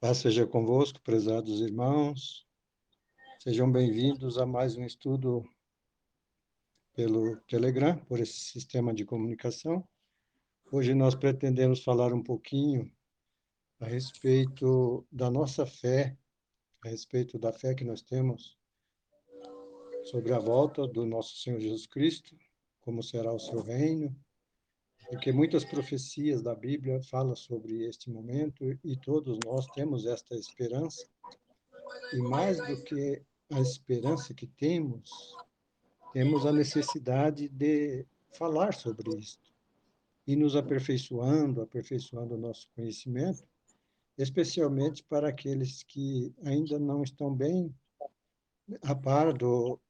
Paz seja convosco, prezados irmãos. Sejam bem-vindos a mais um estudo pelo Telegram, por esse sistema de comunicação. Hoje nós pretendemos falar um pouquinho a respeito da nossa fé, a respeito da fé que nós temos sobre a volta do nosso Senhor Jesus Cristo, como será o seu reino, porque muitas profecias da Bíblia falam sobre este momento e todos nós temos esta esperança. E mais do que a esperança que temos, temos a necessidade de falar sobre isto e nos aperfeiçoando, aperfeiçoando o nosso conhecimento, especialmente para aqueles que ainda não estão bem a par do,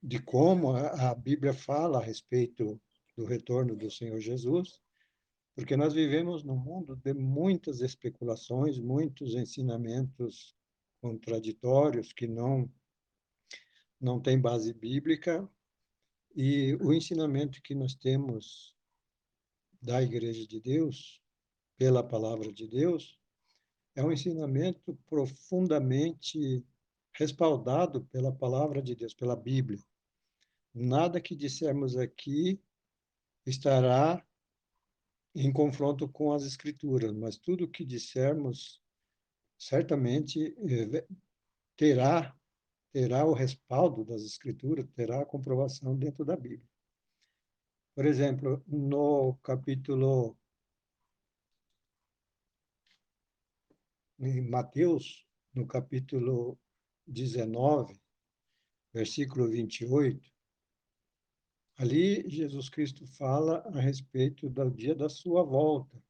de como a, a Bíblia fala a respeito do retorno do Senhor Jesus, porque nós vivemos num mundo de muitas especulações, muitos ensinamentos contraditórios que não não têm base bíblica, e o ensinamento que nós temos da Igreja de Deus, pela palavra de Deus, é um ensinamento profundamente respaldado pela palavra de Deus, pela Bíblia. Nada que dissermos aqui estará em confronto com as escrituras, mas tudo o que dissermos certamente eh, terá terá o respaldo das escrituras, terá a comprovação dentro da Bíblia. Por exemplo, no capítulo em Mateus, no capítulo 19, versículo 28, Ali, Jesus Cristo fala a respeito do dia da sua volta,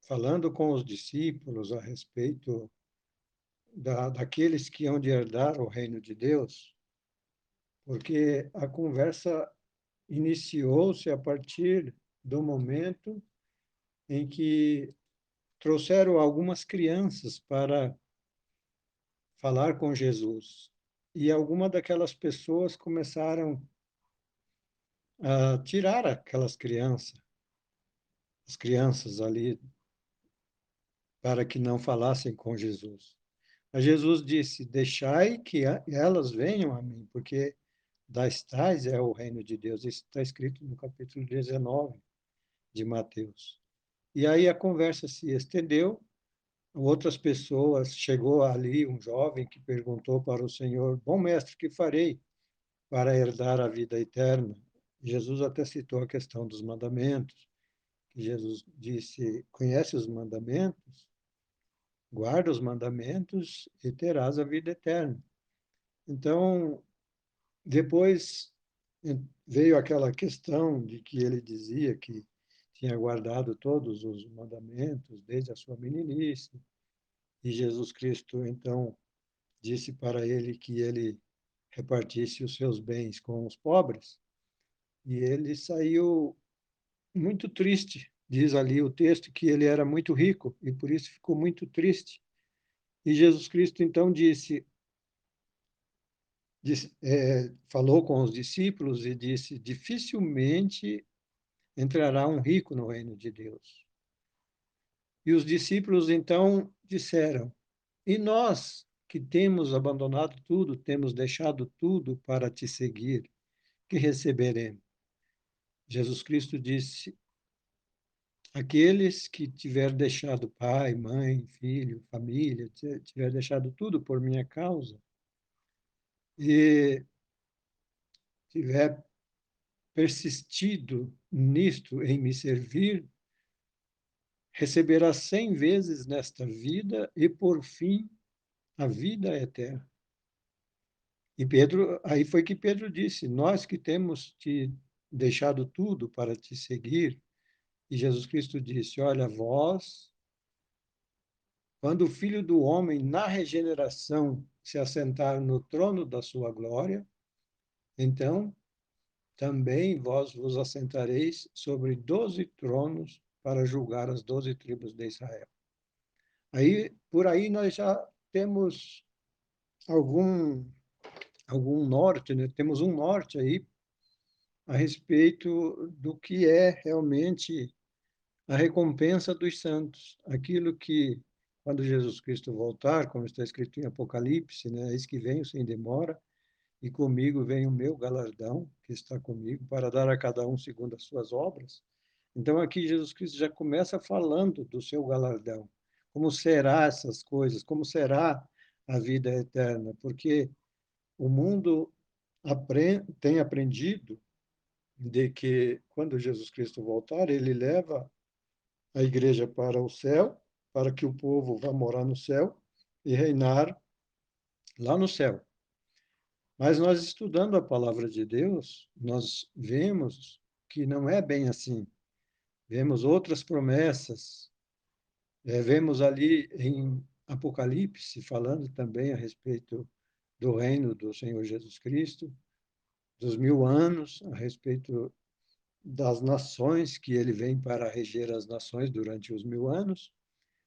falando com os discípulos a respeito da, daqueles que hão de herdar o reino de Deus, porque a conversa iniciou-se a partir do momento em que trouxeram algumas crianças para falar com Jesus. E algumas daquelas pessoas começaram uh, tirar aquelas crianças, as crianças ali, para que não falassem com Jesus. Mas Jesus disse: Deixai que elas venham a mim, porque das tais é o reino de Deus. Isso está escrito no capítulo 19 de Mateus. E aí a conversa se estendeu. Outras pessoas, chegou ali um jovem que perguntou para o Senhor: Bom mestre, que farei para herdar a vida eterna? Jesus até citou a questão dos mandamentos, que Jesus disse: conhece os mandamentos, guarda os mandamentos e terás a vida eterna. Então, depois veio aquela questão de que ele dizia que tinha guardado todos os mandamentos desde a sua meninice, e Jesus Cristo então disse para ele que ele repartisse os seus bens com os pobres. E ele saiu muito triste, diz ali o texto, que ele era muito rico e por isso ficou muito triste. E Jesus Cristo então disse, disse é, falou com os discípulos e disse: dificilmente entrará um rico no reino de Deus. E os discípulos então disseram: e nós que temos abandonado tudo, temos deixado tudo para te seguir, que receberemos? Jesus Cristo disse: aqueles que tiver deixado pai, mãe, filho, família, tiver deixado tudo por minha causa, e tiver persistido nisto, em me servir, receberá cem vezes nesta vida e, por fim, a vida eterna. E Pedro, aí foi que Pedro disse: Nós que temos te deixado tudo para te seguir. E Jesus Cristo disse: Olha, vós, quando o Filho do Homem, na regeneração, se assentar no trono da sua glória, então também vós vos assentareis sobre doze tronos para julgar as doze tribos de Israel. Aí, por aí nós já temos algum algum norte, né? temos um norte aí a respeito do que é realmente a recompensa dos santos, aquilo que quando Jesus Cristo voltar, como está escrito em Apocalipse, né? Eis que venho sem demora, e comigo vem o meu galardão, que está comigo, para dar a cada um segundo as suas obras. Então, aqui Jesus Cristo já começa falando do seu galardão. Como será essas coisas? Como será a vida eterna? Porque o mundo aprend, tem aprendido de que quando Jesus Cristo voltar, ele leva a igreja para o céu, para que o povo vá morar no céu e reinar lá no céu. Mas nós estudando a palavra de Deus, nós vemos que não é bem assim. Vemos outras promessas. É, vemos ali em Apocalipse falando também a respeito do reino do Senhor Jesus Cristo, dos mil anos, a respeito das nações, que ele vem para reger as nações durante os mil anos.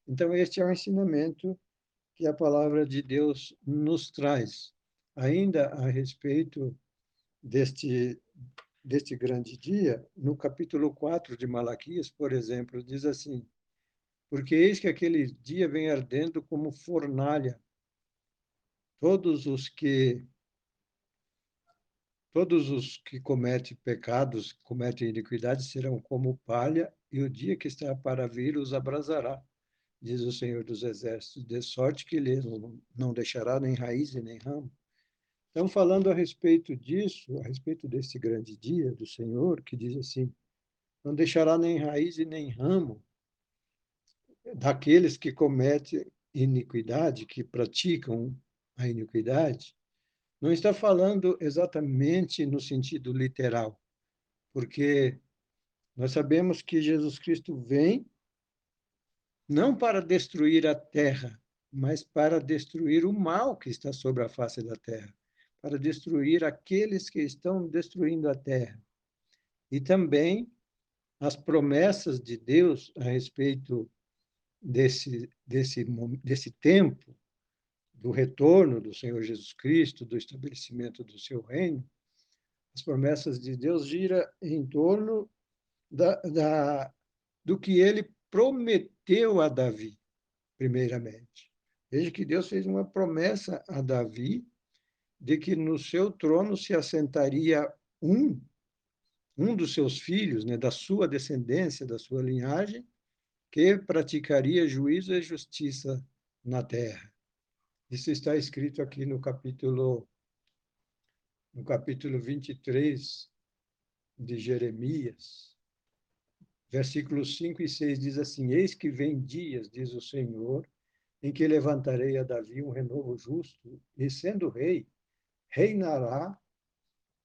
Então, este é o ensinamento que a palavra de Deus nos traz. Ainda a respeito deste, deste grande dia, no capítulo 4 de Malaquias, por exemplo, diz assim: Porque eis que aquele dia vem ardendo como fornalha. Todos os que Todos os que cometem pecados, cometem iniquidade, serão como palha, e o dia que está para vir os abrasará, diz o Senhor dos Exércitos, de sorte que ele não deixará nem raiz e nem ramo. Então, falando a respeito disso, a respeito desse grande dia do Senhor, que diz assim: não deixará nem raiz e nem ramo daqueles que cometem iniquidade, que praticam a iniquidade, não está falando exatamente no sentido literal, porque nós sabemos que Jesus Cristo vem não para destruir a terra, mas para destruir o mal que está sobre a face da terra, para destruir aqueles que estão destruindo a terra. E também as promessas de Deus a respeito desse, desse, desse tempo do retorno do Senhor Jesus Cristo, do estabelecimento do seu reino, as promessas de Deus gira em torno da, da, do que ele prometeu a Davi, primeiramente. Veja que Deus fez uma promessa a Davi de que no seu trono se assentaria um, um dos seus filhos, né, da sua descendência, da sua linhagem, que praticaria juízo e justiça na terra. Isso está escrito aqui no capítulo no capítulo 23 de Jeremias, versículos 5 e 6 diz assim: Eis que vem dias, diz o Senhor, em que levantarei a Davi um renovo justo, e sendo rei, reinará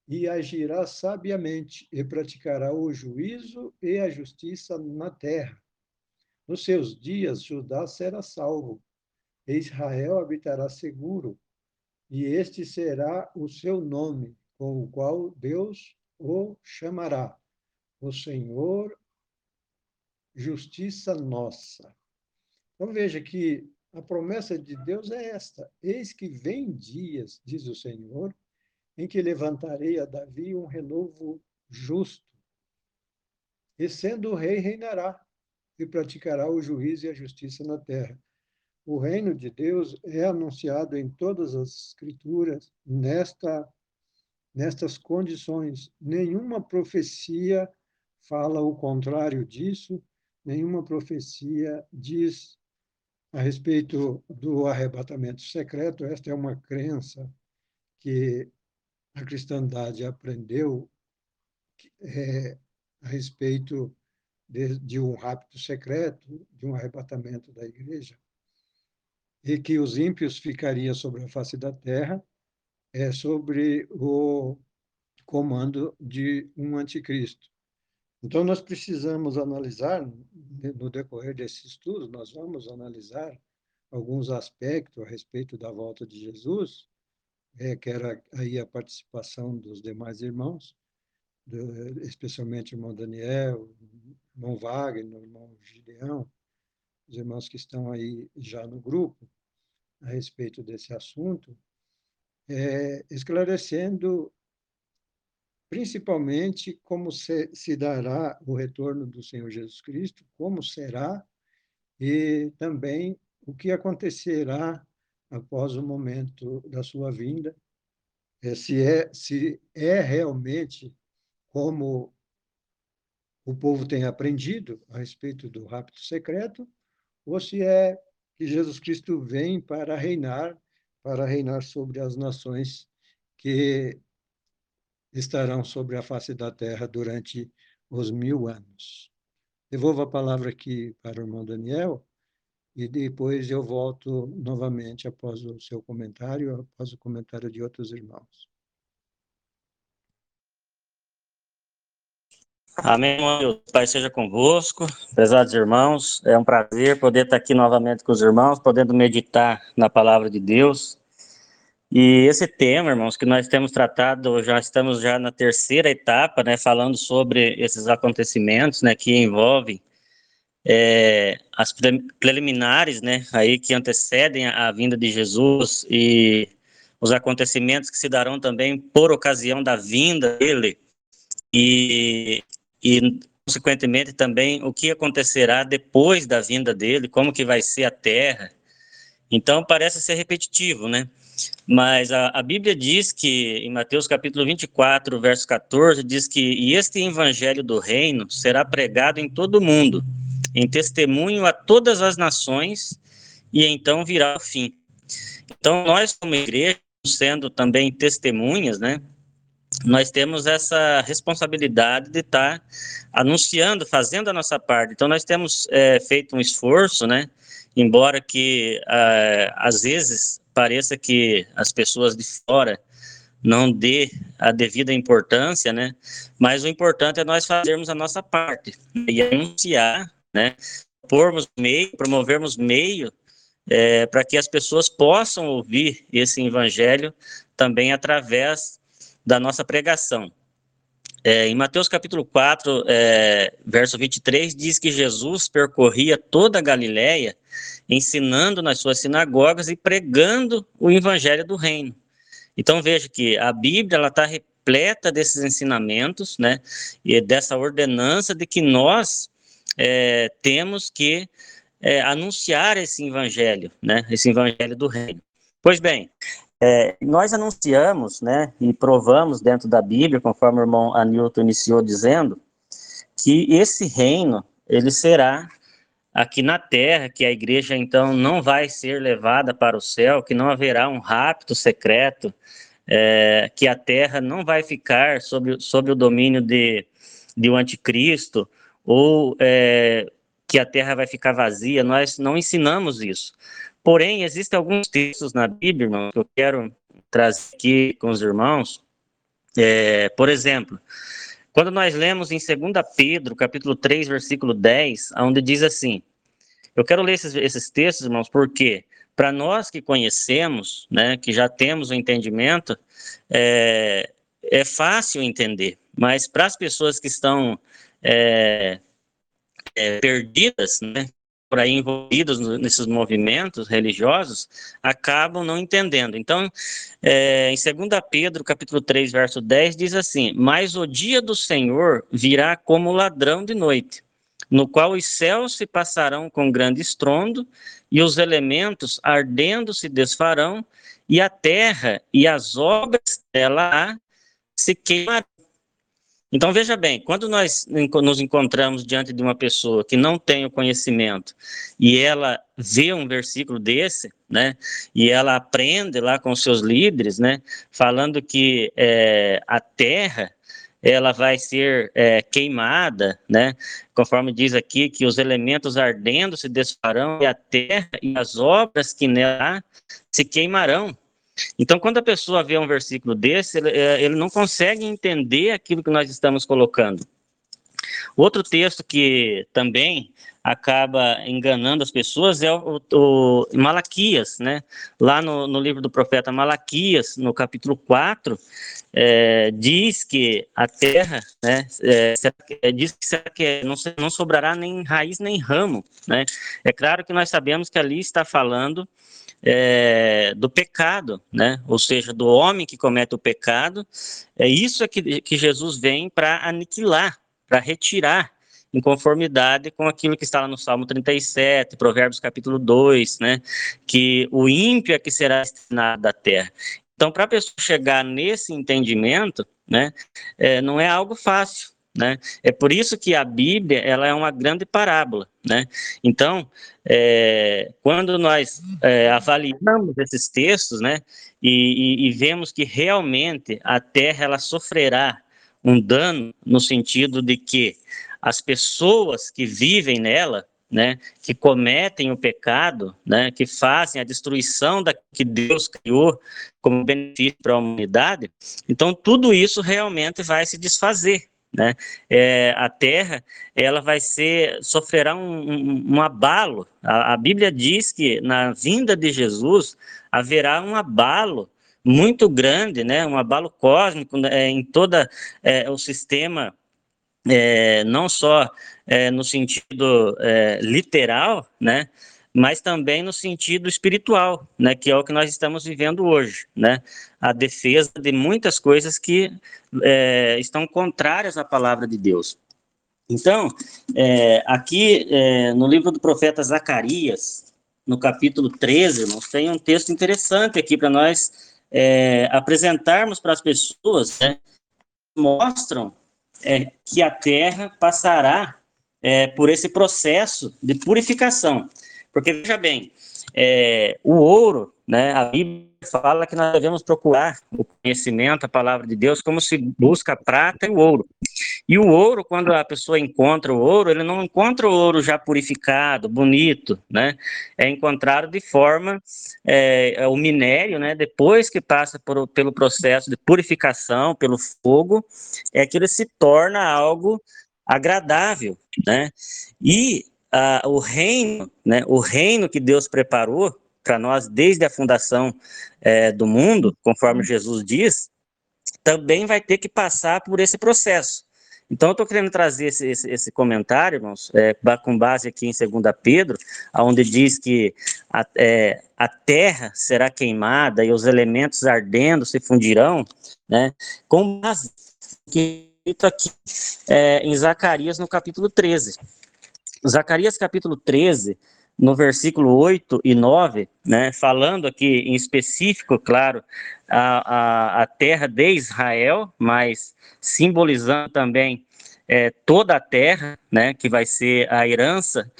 e agirá sabiamente, e praticará o juízo e a justiça na terra. Nos seus dias, Judá será salvo, Israel habitará seguro, e este será o seu nome, com o qual Deus o chamará. O Senhor, justiça nossa. Então veja que a promessa de Deus é esta: Eis que vem dias, diz o Senhor, em que levantarei a Davi um renovo justo. E sendo rei, reinará e praticará o juízo e a justiça na terra o reino de Deus é anunciado em todas as escrituras nesta nestas condições. Nenhuma profecia fala o contrário disso, nenhuma profecia diz a respeito do arrebatamento secreto. Esta é uma crença que a cristandade aprendeu é, a respeito de, de um rapto secreto, de um arrebatamento da igreja e que os ímpios ficariam sobre a face da terra, é sobre o comando de um anticristo. Então, nós precisamos analisar, no decorrer desse estudo, nós vamos analisar alguns aspectos a respeito da volta de Jesus, é, que era aí a participação dos demais irmãos, especialmente o irmão Daniel, o irmão Wagner, o irmão Gideão, os irmãos que estão aí já no grupo, a respeito desse assunto, é, esclarecendo principalmente como se, se dará o retorno do Senhor Jesus Cristo, como será, e também o que acontecerá após o momento da sua vinda, é, se, é, se é realmente como o povo tem aprendido a respeito do rapto secreto, ou se é que Jesus Cristo vem para reinar, para reinar sobre as nações que estarão sobre a face da terra durante os mil anos. Devolvo a palavra aqui para o irmão Daniel, e depois eu volto novamente após o seu comentário, após o comentário de outros irmãos. Amém, irmão. Pai seja convosco, pesados irmãos. É um prazer poder estar aqui novamente com os irmãos, podendo meditar na palavra de Deus. E esse tema, irmãos, que nós temos tratado, já estamos já na terceira etapa, né, falando sobre esses acontecimentos, né, que envolvem é, as preliminares, né, aí que antecedem a, a vinda de Jesus e os acontecimentos que se darão também por ocasião da vinda dele e, e consequentemente também o que acontecerá depois da vinda dele, como que vai ser a terra. Então parece ser repetitivo, né? Mas a, a, Bíblia diz que, em Mateus capítulo 24, verso 14, diz que e este evangelho do reino será pregado em todo o mundo, em testemunho a todas as nações, e então virá o fim. Então, nós, como igreja, sendo também testemunhas, né, nós temos essa responsabilidade de estar tá anunciando, fazendo a nossa parte. Então, nós temos é, feito um esforço, né, embora que, é, às vezes, pareça que as pessoas de fora não dê a devida importância, né? Mas o importante é nós fazermos a nossa parte e anunciar, né? Pormos meio, promovermos meio é, para que as pessoas possam ouvir esse evangelho também através da nossa pregação. É, em Mateus capítulo 4, é, verso 23, diz que Jesus percorria toda a Galiléia, ensinando nas suas sinagogas e pregando o evangelho do reino. Então veja que a Bíblia está repleta desses ensinamentos, né, e dessa ordenança de que nós é, temos que é, anunciar esse evangelho, né, esse evangelho do reino. Pois bem, é, nós anunciamos, né, e provamos dentro da Bíblia, conforme o irmão Anilton iniciou dizendo, que esse reino, ele será aqui na terra, que a igreja então não vai ser levada para o céu, que não haverá um rapto secreto, é, que a terra não vai ficar sob, sob o domínio de, de um anticristo, ou é, que a terra vai ficar vazia, nós não ensinamos isso. Porém, existem alguns textos na Bíblia, irmão, que eu quero trazer aqui com os irmãos. É, por exemplo, quando nós lemos em 2 Pedro, capítulo 3, versículo 10, onde diz assim, eu quero ler esses, esses textos, irmãos, porque para nós que conhecemos, né, que já temos o entendimento, é, é fácil entender, mas para as pessoas que estão é, é, perdidas, né, por aí envolvidos nesses movimentos religiosos acabam não entendendo. Então, é, em 2 Pedro, capítulo 3, verso 10, diz assim, Mas o dia do Senhor virá como ladrão de noite, no qual os céus se passarão com grande estrondo, e os elementos ardendo se desfarão, e a terra e as obras dela se queimarão. Então, veja bem, quando nós nos encontramos diante de uma pessoa que não tem o conhecimento e ela vê um versículo desse, né, e ela aprende lá com seus líderes, né, falando que é, a terra ela vai ser é, queimada, né? Conforme diz aqui que os elementos ardendo se desfarão e a terra e as obras que nela se queimarão. Então, quando a pessoa vê um versículo desse, ele, é, ele não consegue entender aquilo que nós estamos colocando. Outro texto que também acaba enganando as pessoas é o, o Malaquias, né? Lá no, no, livro do profeta Malaquias, no capítulo 4, é, diz que a terra, né, é, é diz que não, não sobrará nem raiz nem ramo, né? É claro que nós sabemos que ali está falando é, do pecado, né? Ou seja, do homem que comete o pecado. É isso que, que Jesus vem para aniquilar, para retirar. em conformidade com aquilo que está lá no Salmo 37, Provérbios capítulo 2, né? Que o ímpio é que será destinado da terra. Então, para a pessoa chegar nesse entendimento, né, é, não é algo fácil, né? É por isso que a Bíblia ela é uma grande parábola, né? Então, é, quando nós é, avaliamos esses textos, né, e, e, e, vemos que realmente a Terra ela sofrerá um dano no sentido de que as pessoas que vivem nela, né, que cometem o pecado, né, que fazem a destruição da que Deus criou como benefício para a humanidade, então tudo isso realmente vai se desfazer, né? É, a terra ela vai ser sofrerá um, um, um abalo. A, a, Bíblia diz que na vinda de Jesus haverá um abalo muito grande, né? Um abalo cósmico né? em toda é, o sistema, é, não só é, no sentido é, literal, né? Mas também no sentido espiritual, né, que é o que nós estamos vivendo hoje, né, a defesa de muitas coisas que é, estão contrárias à palavra de Deus. Então, é, aqui é, no livro do profeta Zacarias, no capítulo 13, irmãos, tem um texto interessante aqui para nós é, apresentarmos para as pessoas, né, mostram é, que a terra passará é, por esse processo de purificação. Porque, veja bem, é, o ouro, né, a Bíblia fala que nós devemos procurar o conhecimento, a palavra de Deus, como se busca a prata e o ouro. E o ouro, quando a pessoa encontra o ouro, ele não encontra o ouro já purificado, bonito, né? É encontrado de forma, é, é o minério, né? Depois que passa por, pelo processo de purificação, pelo fogo, é que ele se torna algo agradável, né? E uh, o reino, né, o reino que Deus preparou para nós desde a fundação é, do mundo, conforme Jesus diz, também vai ter que passar por esse processo. Então, eu estou querendo trazer esse, esse, esse comentário, irmãos, é, com base aqui em 2 Pedro, onde diz que a, é, a terra será queimada e os elementos ardendo se fundirão, né, com base que aqui é, em Zacarias, no capítulo 13. Zacarias capítulo 13, no versículo 8 e 9, né, falando aqui em específico, claro, a, a, a terra de Israel, mas simbolizando também é, toda a terra, né, que vai ser a herança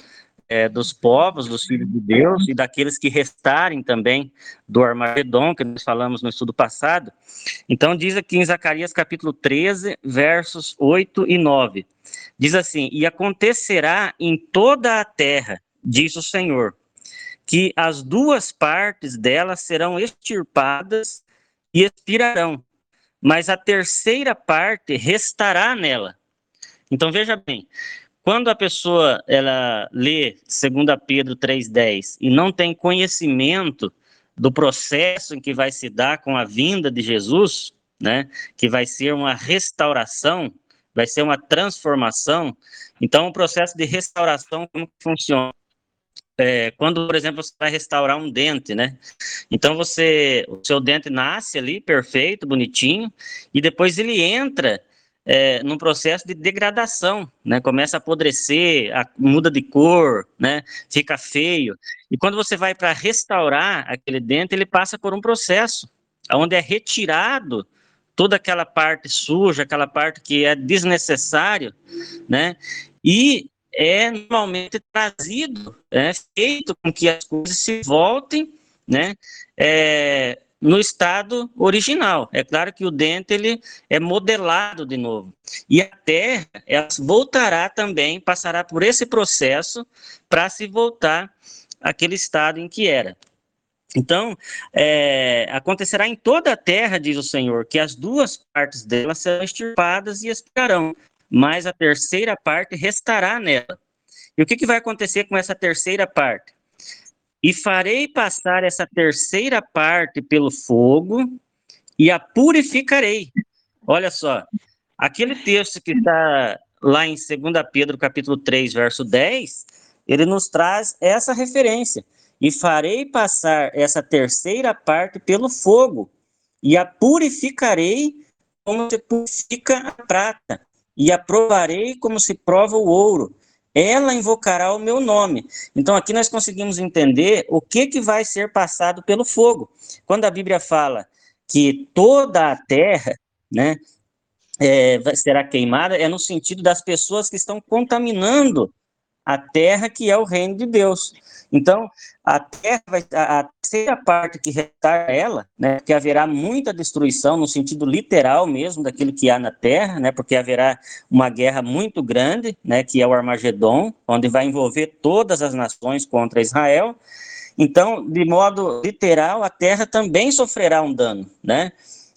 é, dos povos, dos filhos de Deus e daqueles que restarem também do Armagedon, que nós falamos no estudo passado. Então, diz aqui em Zacarias capítulo 13, versos 8 e 9: diz assim: E acontecerá em toda a terra, diz o Senhor, que as duas partes dela serão extirpadas e expirarão, mas a terceira parte restará nela. Então veja bem, quando a pessoa ela lê 2 Pedro 3,10 e não tem conhecimento do processo em que vai se dar com a vinda de Jesus, né, que vai ser uma restauração, vai ser uma transformação. Então, o processo de restauração, como funciona? É, quando, por exemplo, você vai restaurar um dente, né? Então, você, o seu dente nasce ali, perfeito, bonitinho, e depois ele entra é, num processo de degradação, né? Começa a apodrecer, a, muda de cor, né? Fica feio. E quando você vai para restaurar aquele dente, ele passa por um processo onde é retirado toda aquela parte suja, aquela parte que é desnecessário, né? E é normalmente trazido, é feito com que as coisas se voltem, né? É, no estado original. É claro que o dente ele é modelado de novo. E a terra ela voltará também, passará por esse processo para se voltar àquele estado em que era. Então, é, acontecerá em toda a terra, diz o Senhor, que as duas partes dela serão extirpadas e expirarão, mas a terceira parte restará nela. E o que, que vai acontecer com essa terceira parte? E farei passar essa terceira parte pelo fogo e a purificarei. Olha só, aquele texto que está lá em 2 Pedro capítulo 3, verso 10, ele nos traz essa referência. E farei passar essa terceira parte pelo fogo e a purificarei como se purifica a prata. e a provarei como se prova o ouro. Ela invocará o meu nome. Então aqui nós conseguimos entender o que que vai ser passado pelo fogo. Quando a Bíblia fala que toda a terra, né, é, será queimada, é no sentido das pessoas que estão contaminando a terra que é o reino de Deus. Então, a terra vai, a, terceira parte que restar ela, né, que haverá muita destruição no sentido literal mesmo daquilo que há na terra, né, porque haverá uma guerra muito grande, né, que é o Armagedon, onde vai envolver todas as nações contra Israel. Então, de modo literal, a terra também sofrerá um dano, né,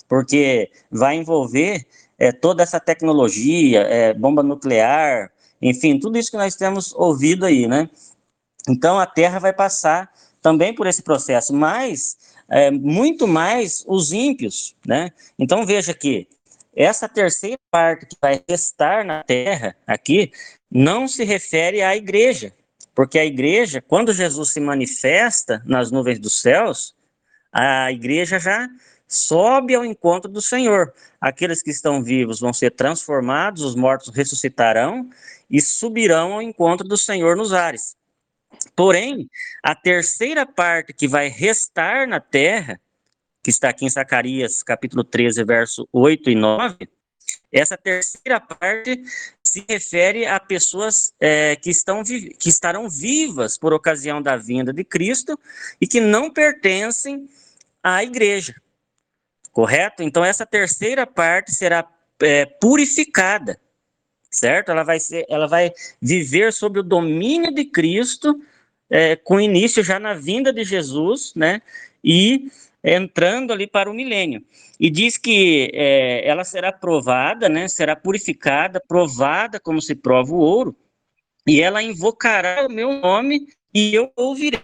porque vai envolver é, toda essa tecnologia, é, bomba nuclear, enfim, tudo isso que nós temos ouvido aí, né? Então a Terra vai passar também por esse processo, mas é, muito mais os ímpios, né? Então veja que essa terceira parte que vai restar na Terra aqui não se refere à igreja, porque a igreja, quando Jesus se manifesta nas nuvens dos céus, a igreja já sobe ao encontro do Senhor. Aqueles que estão vivos vão ser transformados, os mortos ressuscitarão e subirão ao encontro do Senhor nos ares. Porém, a terceira parte que vai restar na terra, que está aqui em Zacarias, capítulo 13, verso 8 e 9, essa terceira parte se refere a pessoas é, que, estão, que estarão vivas por ocasião da vinda de Cristo e que não pertencem à igreja. Correto? Então, essa terceira parte será é, purificada certo? Ela vai ser, ela vai viver sob o domínio de Cristo, é, com início já na vinda de Jesus, né? E entrando ali para o milênio. E diz que é, ela será provada, né? Será purificada, provada como se prova o ouro, e ela invocará o meu nome e eu ouvirei.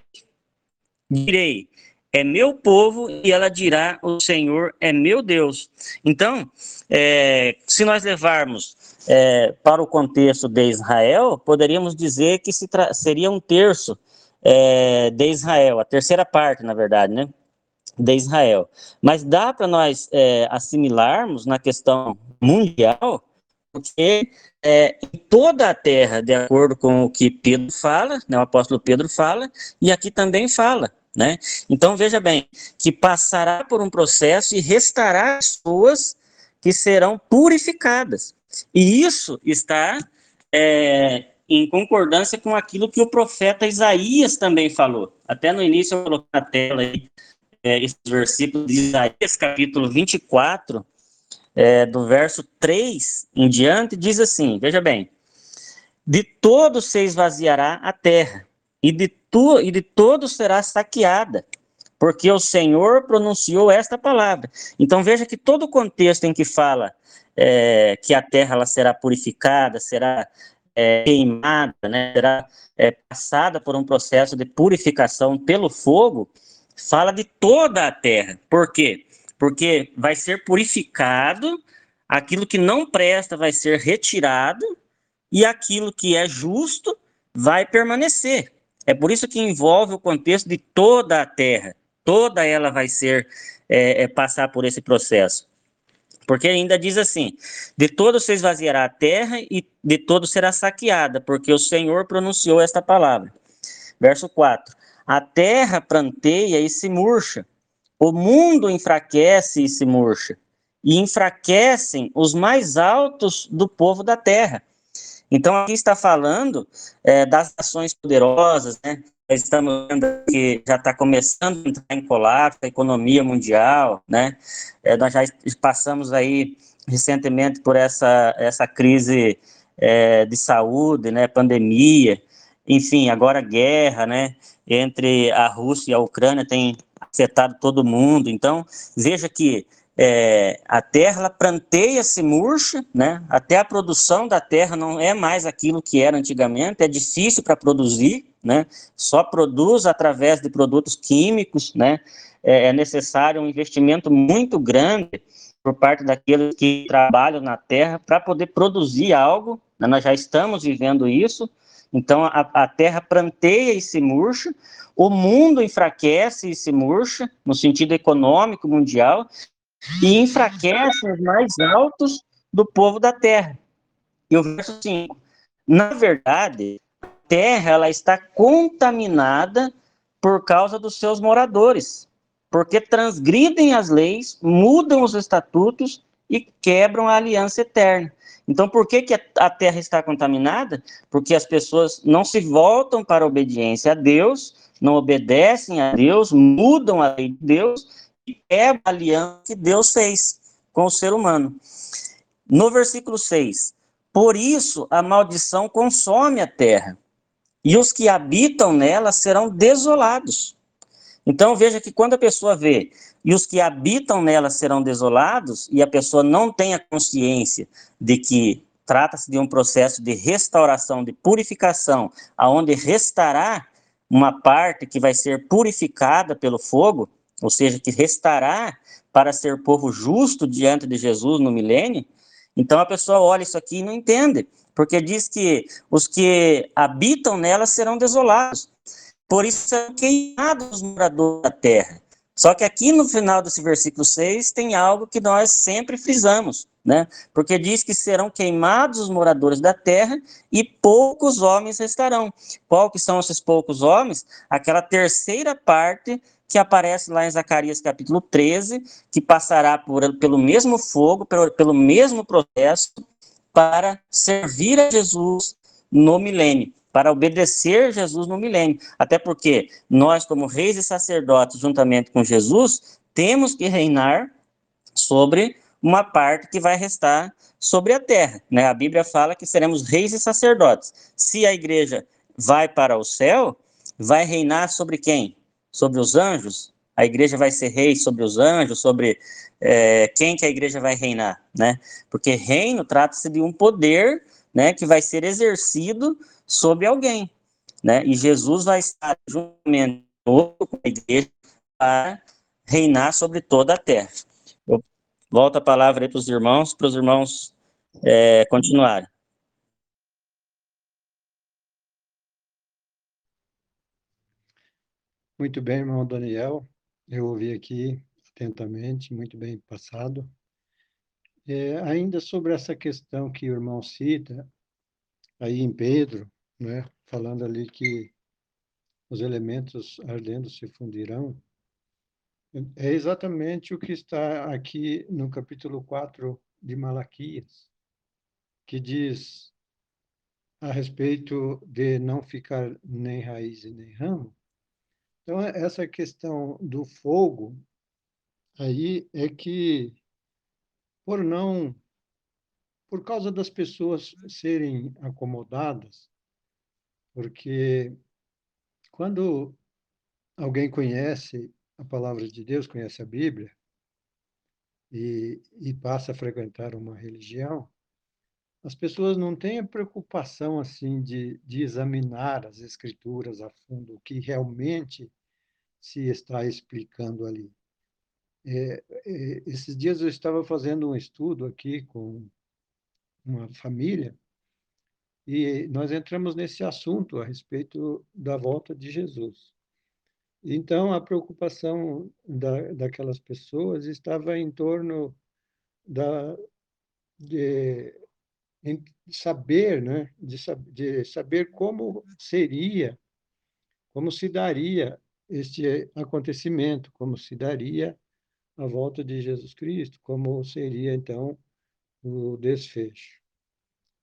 Direi, é meu povo, e ela dirá: O Senhor é meu Deus. Então, é, se nós levarmos é, para o contexto de Israel, poderíamos dizer que se seria um terço é, de Israel, a terceira parte, na verdade, né? De Israel. Mas dá para nós é, assimilarmos na questão mundial, porque é, em toda a terra, de acordo com o que Pedro fala, né, o apóstolo Pedro fala, e aqui também fala, né? Então veja bem, que passará por um processo e restará pessoas que serão purificadas. E isso está é, em concordância com aquilo que o profeta Isaías também falou. Até no início eu coloquei na tela aí, é, esse versículo de Isaías, capítulo 24, é, do verso 3 em diante, diz assim: veja bem, de todo se esvaziará a terra, e de, tu, e de todo será saqueada, porque o Senhor pronunciou esta palavra. Então veja que todo o contexto em que fala é, que a terra ela será purificada, será é, queimada, né, será é, passada por um processo de purificação pelo fogo, fala de toda a terra. Por quê? Porque vai ser purificado, aquilo que não presta vai ser retirado, e aquilo que é justo vai permanecer. É por isso que envolve o contexto de toda a terra. Toda ela vai ser é, é, passar por esse processo. Porque ainda diz assim: de todo se esvaziará a terra e de todo será saqueada, porque o Senhor pronunciou esta palavra. Verso 4: A terra pranteia e se murcha, o mundo enfraquece e se murcha, e enfraquecem os mais altos do povo da terra então, aqui está falando é, das ações poderosas, né? Estamos vendo que já está começando a entrar em colapso a economia mundial, né? É, nós já passamos aí recentemente por essa, essa crise é, de saúde, né? Pandemia, enfim, agora guerra, né? Entre a Rússia e a Ucrânia tem afetado todo mundo. Então, veja que é, a terra planteia-se murcha, né? Até a produção da terra não é mais aquilo que era antigamente, é difícil para produzir, né? Só produz através de produtos químicos, né? É, é necessário um investimento muito grande por parte daqueles que trabalham na terra para poder produzir algo. Né? Nós já estamos vivendo isso. Então a, a terra planteia e se murcha, o mundo enfraquece e se murcha no sentido econômico mundial, e enfraquece os mais altos do povo da terra. E o verso 5. Na verdade, terra ela está contaminada por causa dos seus moradores, porque transgridem as leis, mudam os estatutos e quebram a aliança eterna. Então, por que, que a terra está contaminada? Porque as pessoas não se voltam para a obediência a Deus, não obedecem a Deus, mudam a lei de Deus e quebram a aliança que Deus fez com o ser humano. No versículo 6, por isso a maldição consome a terra, e os que habitam nela serão desolados. Então veja que quando a pessoa vê e os que habitam nela serão desolados, e a pessoa não tem a consciência de que trata-se de um processo de restauração, de purificação, aonde restará uma parte que vai ser purificada pelo fogo, ou seja, que restará para ser povo justo diante de Jesus no milênio. Então a pessoa olha isso aqui e não entende, porque diz que os que habitam nela serão desolados. Por isso são queimados os moradores da terra. Só que aqui no final desse versículo 6 tem algo que nós sempre frisamos, né? Porque diz que serão queimados os moradores da terra e poucos homens restarão. Qual que são esses poucos homens? Aquela terceira parte que aparece lá em Zacarias capítulo 13, que passará por, pelo mesmo fogo, pelo, pelo mesmo processo, para servir a Jesus no milênio para obedecer Jesus no milênio. Até porque nós, como reis e sacerdotes, juntamente com Jesus, temos que reinar sobre uma parte que vai restar sobre a terra. Né? A Bíblia fala que seremos reis e sacerdotes. Se a igreja vai para o céu, vai reinar sobre quem? Sobre os anjos? A igreja vai ser rei sobre os anjos, sobre é, quem que a igreja vai reinar, né? Porque reino trata-se de um poder, né, que vai ser exercido sobre alguém, né? E Jesus vai estar juntamente com a igreja para reinar sobre toda a terra. Eu volto a palavra aí para os irmãos, para os irmãos é, continuarem. Muito bem, irmão Daniel. Eu ouvi aqui atentamente, muito bem passado. É, ainda sobre essa questão que o irmão cita, aí em Pedro, né, falando ali que os elementos ardendo se fundirão, é exatamente o que está aqui no capítulo 4 de Malaquias, que diz a respeito de não ficar nem raiz e nem ramo. Então, essa questão do fogo aí é que, por não, por causa das pessoas serem acomodadas, porque quando alguém conhece a palavra de Deus, conhece a Bíblia, e, e passa a frequentar uma religião, as pessoas não têm a preocupação assim de, de examinar as escrituras a fundo, o que realmente se está explicando ali. É, é, esses dias eu estava fazendo um estudo aqui com uma família e nós entramos nesse assunto a respeito da volta de Jesus. Então, a preocupação da, daquelas pessoas estava em torno da, de, saber, né? de, de saber como seria, como se daria este acontecimento, como se daria a volta de Jesus Cristo, como seria, então, o desfecho.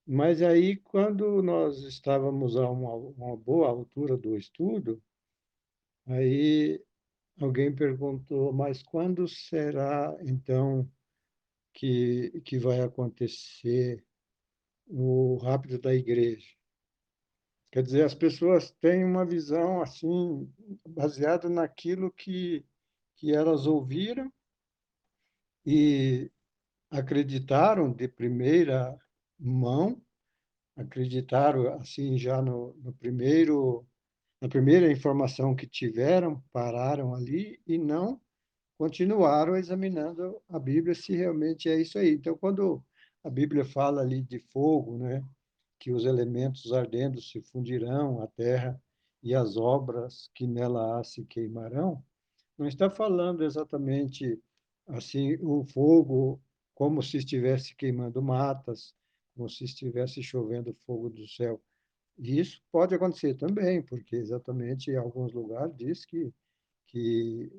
Mas aí, quando nós estávamos a uma, uma boa altura do estudo, aí alguém perguntou, mas quando será, então, que, que vai acontecer o rápido da igreja? Quer dizer, as pessoas têm uma visão assim, baseada naquilo que, que elas ouviram e acreditaram de primeira mão, acreditaram assim já no, no primeiro na primeira informação que tiveram, pararam ali e não continuaram examinando a Bíblia se realmente é isso aí. Então, quando a Bíblia fala ali de fogo, né, que os elementos ardendo se fundirão a terra e as obras que nela há se queimarão, não está falando exatamente assim o fogo como se estivesse queimando matas, como se estivesse chovendo fogo do céu. E isso pode acontecer também, porque exatamente em alguns lugares diz que, que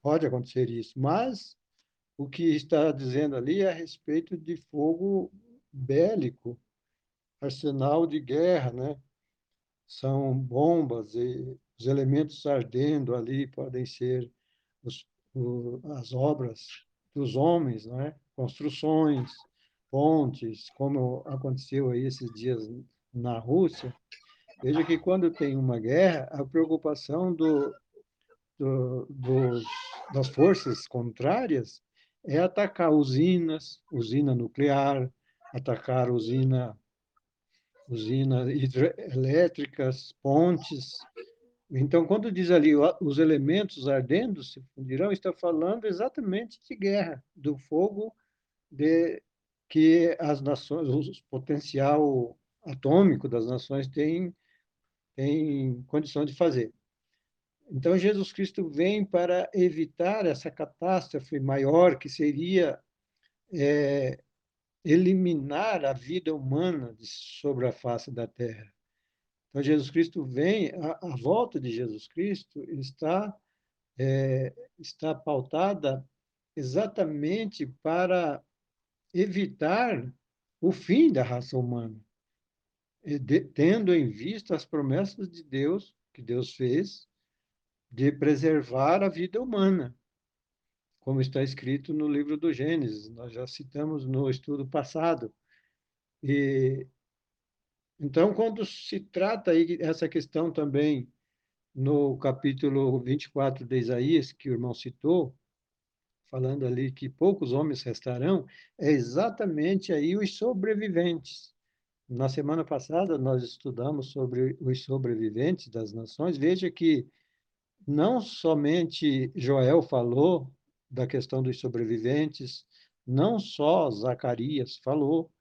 pode acontecer isso. Mas o que está dizendo ali é a respeito de fogo bélico, arsenal de guerra, né? São bombas e os elementos ardendo ali podem ser os, o, as obras dos homens, né? Construções, pontes, como aconteceu aí esses dias na Rússia. Veja que quando tem uma guerra, a preocupação do, do, dos, das forças contrárias é atacar usinas, usina nuclear, atacar usina, usina hidrelétricas, pontes. Então, quando diz ali os elementos ardendo se fundirão, está falando exatamente de guerra, do fogo de que as nações, o potencial atômico das nações têm tem condição de fazer. Então, Jesus Cristo vem para evitar essa catástrofe maior, que seria é, eliminar a vida humana sobre a face da terra. Então, Jesus Cristo vem, a, a volta de Jesus Cristo está, é, está pautada exatamente para evitar o fim da raça humana, tendo em vista as promessas de Deus, que Deus fez, de preservar a vida humana, como está escrito no livro do Gênesis, nós já citamos no estudo passado. E então, quando se trata aí essa questão também no capítulo 24 de Isaías, que o irmão citou, falando ali que poucos homens restarão, é exatamente aí os sobreviventes. Na semana passada, nós estudamos sobre os sobreviventes das nações. Veja que não somente Joel falou da questão dos sobreviventes, não só Zacarias falou,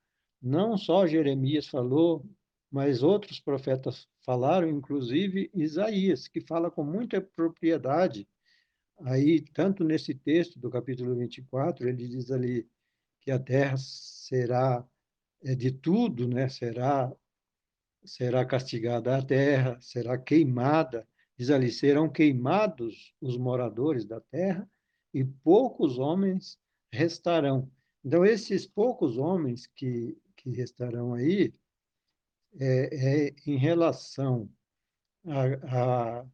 não só Jeremias falou, mas outros profetas falaram, inclusive Isaías, que fala com muita propriedade. Aí, tanto nesse texto do capítulo 24, ele diz ali que a terra será é de tudo, né? Será será castigada a terra, será queimada Diz ali: serão queimados os moradores da terra e poucos homens restarão. Então, esses poucos homens que, que restarão aí, é, é em relação à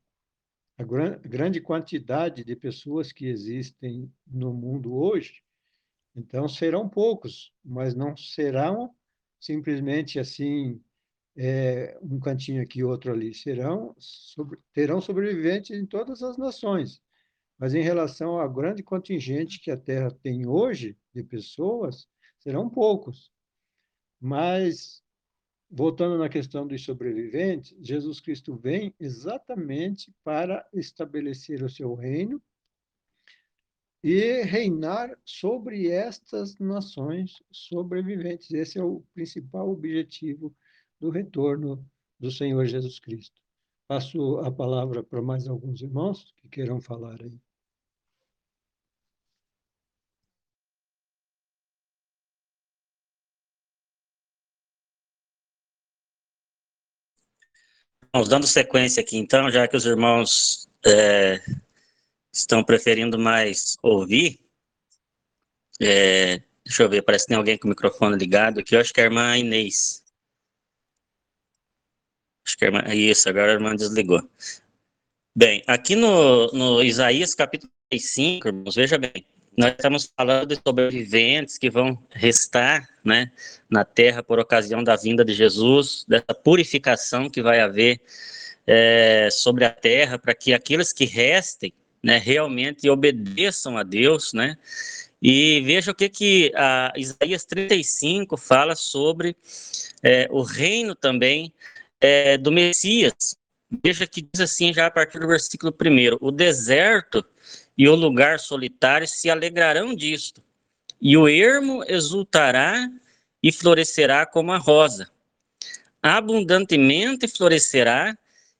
gran, grande quantidade de pessoas que existem no mundo hoje, então serão poucos, mas não serão simplesmente assim é, um cantinho aqui, outro ali, serão, sobre, terão sobreviventes em todas as nações. Mas em relação ao grande contingente que a Terra tem hoje, de pessoas, serão poucos. Mas, voltando na questão dos sobreviventes, Jesus Cristo vem exatamente para estabelecer o seu reino e reinar sobre estas nações sobreviventes. Esse é o principal objetivo do retorno do Senhor Jesus Cristo. Passo a palavra para mais alguns irmãos que queiram falar aí. Vamos dando sequência aqui, então, já que os irmãos é, estão preferindo mais ouvir. É, deixa eu ver, parece que tem alguém com o microfone ligado aqui. Eu acho que é a irmã Inês. Acho que a irmã, isso, agora a irmã desligou. Bem, aqui no, no Isaías capítulo 5, irmãos, veja bem, nós estamos falando de sobreviventes que vão restar né, na terra por ocasião da vinda de Jesus, dessa purificação que vai haver é, sobre a terra, para que aqueles que restem né, realmente obedeçam a Deus, né? E veja o que, que Isaías 35 fala sobre é, o reino também é, do Messias. Veja que diz assim, já a partir do versículo 1: O deserto e o lugar solitário se alegrarão disto, e o ermo exultará e florescerá como a rosa. Abundantemente florescerá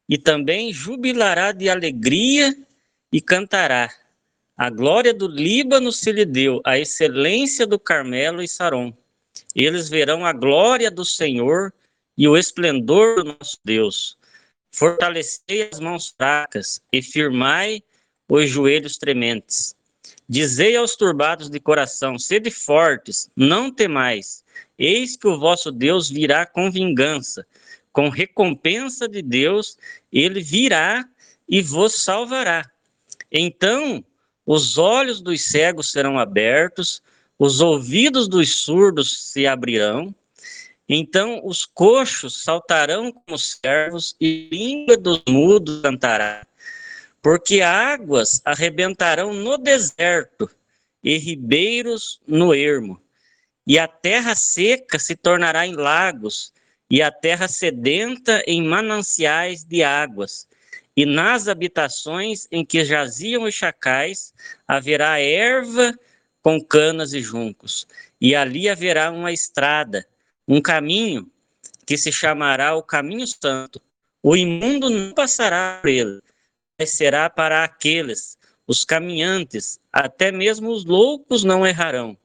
e também jubilará de alegria e cantará. A glória do Líbano se lhe deu, a excelência do Carmelo e Saron. eles verão a glória do Senhor e o esplendor do nosso Deus. Fortalecei as mãos fracas e firmai os joelhos trementes. Dizei aos turbados de coração: sede fortes, não temais. Eis que o vosso Deus virá com vingança, com recompensa de Deus, ele virá e vos salvará. Então os olhos dos cegos serão abertos, os ouvidos dos surdos se abrirão, então os coxos saltarão como servos e língua dos mudos cantará. Porque águas arrebentarão no deserto e ribeiros no ermo. E a terra seca se tornará em lagos, e a terra sedenta em mananciais de águas. E nas habitações em que jaziam os chacais haverá erva com canas e juncos. E ali haverá uma estrada, um caminho que se chamará o caminho santo. O imundo não passará por ele, mas será para aqueles, os caminhantes, até mesmo os loucos não errarão.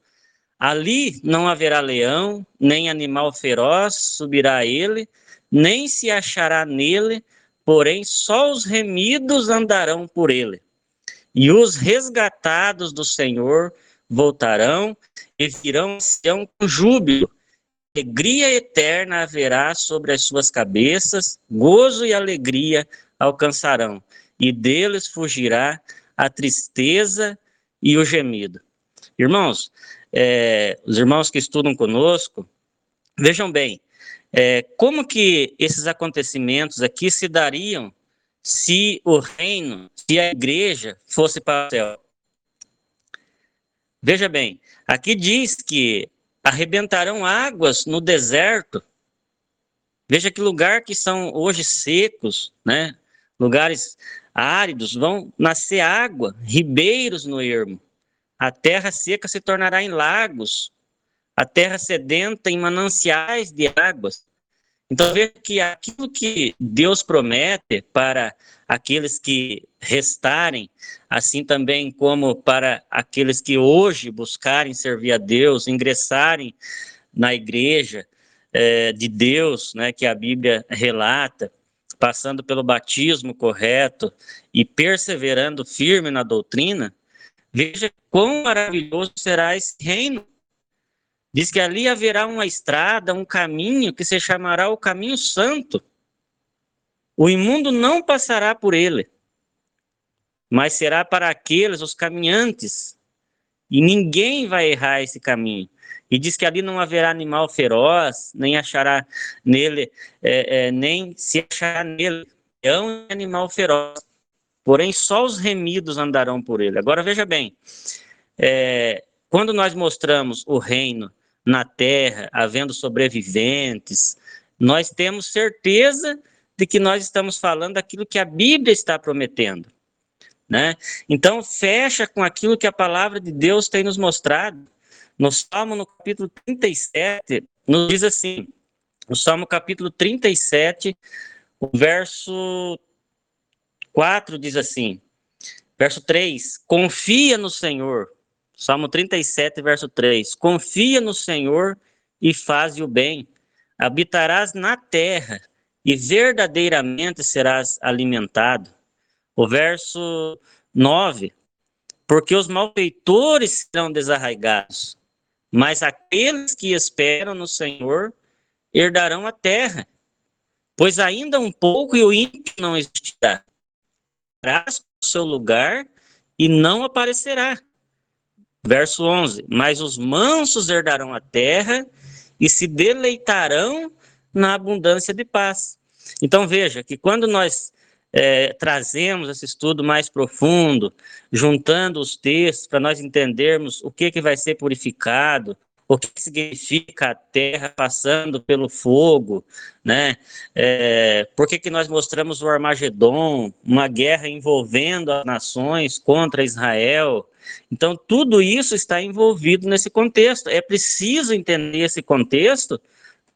Ali não haverá leão, nem animal feroz subirá a ele, nem se achará nele, porém só os remidos andarão por ele. E os resgatados do Senhor voltarão e virão com júbilo. Alegria eterna haverá sobre as suas cabeças, gozo e alegria alcançarão, e deles fugirá a tristeza e o gemido. Irmãos, é, os irmãos que estudam conosco, vejam bem, é, como que esses acontecimentos aqui se dariam se o reino, se a igreja fosse para o céu? Veja bem, aqui diz que arrebentarão águas no deserto. Veja que lugar que são hoje secos, né? Lugares áridos, vão nascer água, ribeiros no ermo. A terra seca se tornará em lagos, a terra sedenta em mananciais de águas. Então veja que aquilo que Deus promete para aqueles que restarem, assim também como para aqueles que hoje buscarem servir a Deus, ingressarem na igreja é, de Deus, né, que a Bíblia relata, passando pelo batismo correto e perseverando firme na doutrina, veja quão maravilhoso será esse reino. Diz que ali haverá uma estrada, um caminho que se chamará o caminho santo. O imundo não passará por ele, mas será para aqueles, os caminhantes, e ninguém vai errar esse caminho. E diz que ali não haverá animal feroz, nem achará nele, é, é, nem se achará nele leão animal feroz. Porém, só os remidos andarão por ele. Agora veja bem, é, quando nós mostramos o reino na terra, havendo sobreviventes, nós temos certeza de que nós estamos falando daquilo que a Bíblia está prometendo. Né? Então, fecha com aquilo que a palavra de Deus tem nos mostrado. No Salmo, no capítulo 37, nos diz assim, no Salmo capítulo 37, o verso 4 diz assim, verso 3, confia no Senhor, Salmo 37, verso 3, confia no Senhor e faze o bem, habitarás na terra e verdadeiramente serás alimentado. O verso 9, porque os malfeitores serão desarraigados, mas aqueles que esperam no Senhor herdarão a terra. Pois ainda um pouco e o ímpio não existirá. Traz o seu lugar e não aparecerá. Verso 11: Mas os mansos herdarão a terra e se deleitarão na abundância de paz. Então veja que quando nós é, trazemos esse estudo mais profundo, juntando os textos para nós entendermos o que, que vai ser purificado, o que significa a terra passando pelo fogo, né? É, por que, que nós mostramos o Armagedon, uma guerra envolvendo as nações contra Israel? Então, tudo isso está envolvido nesse contexto. É preciso entender esse contexto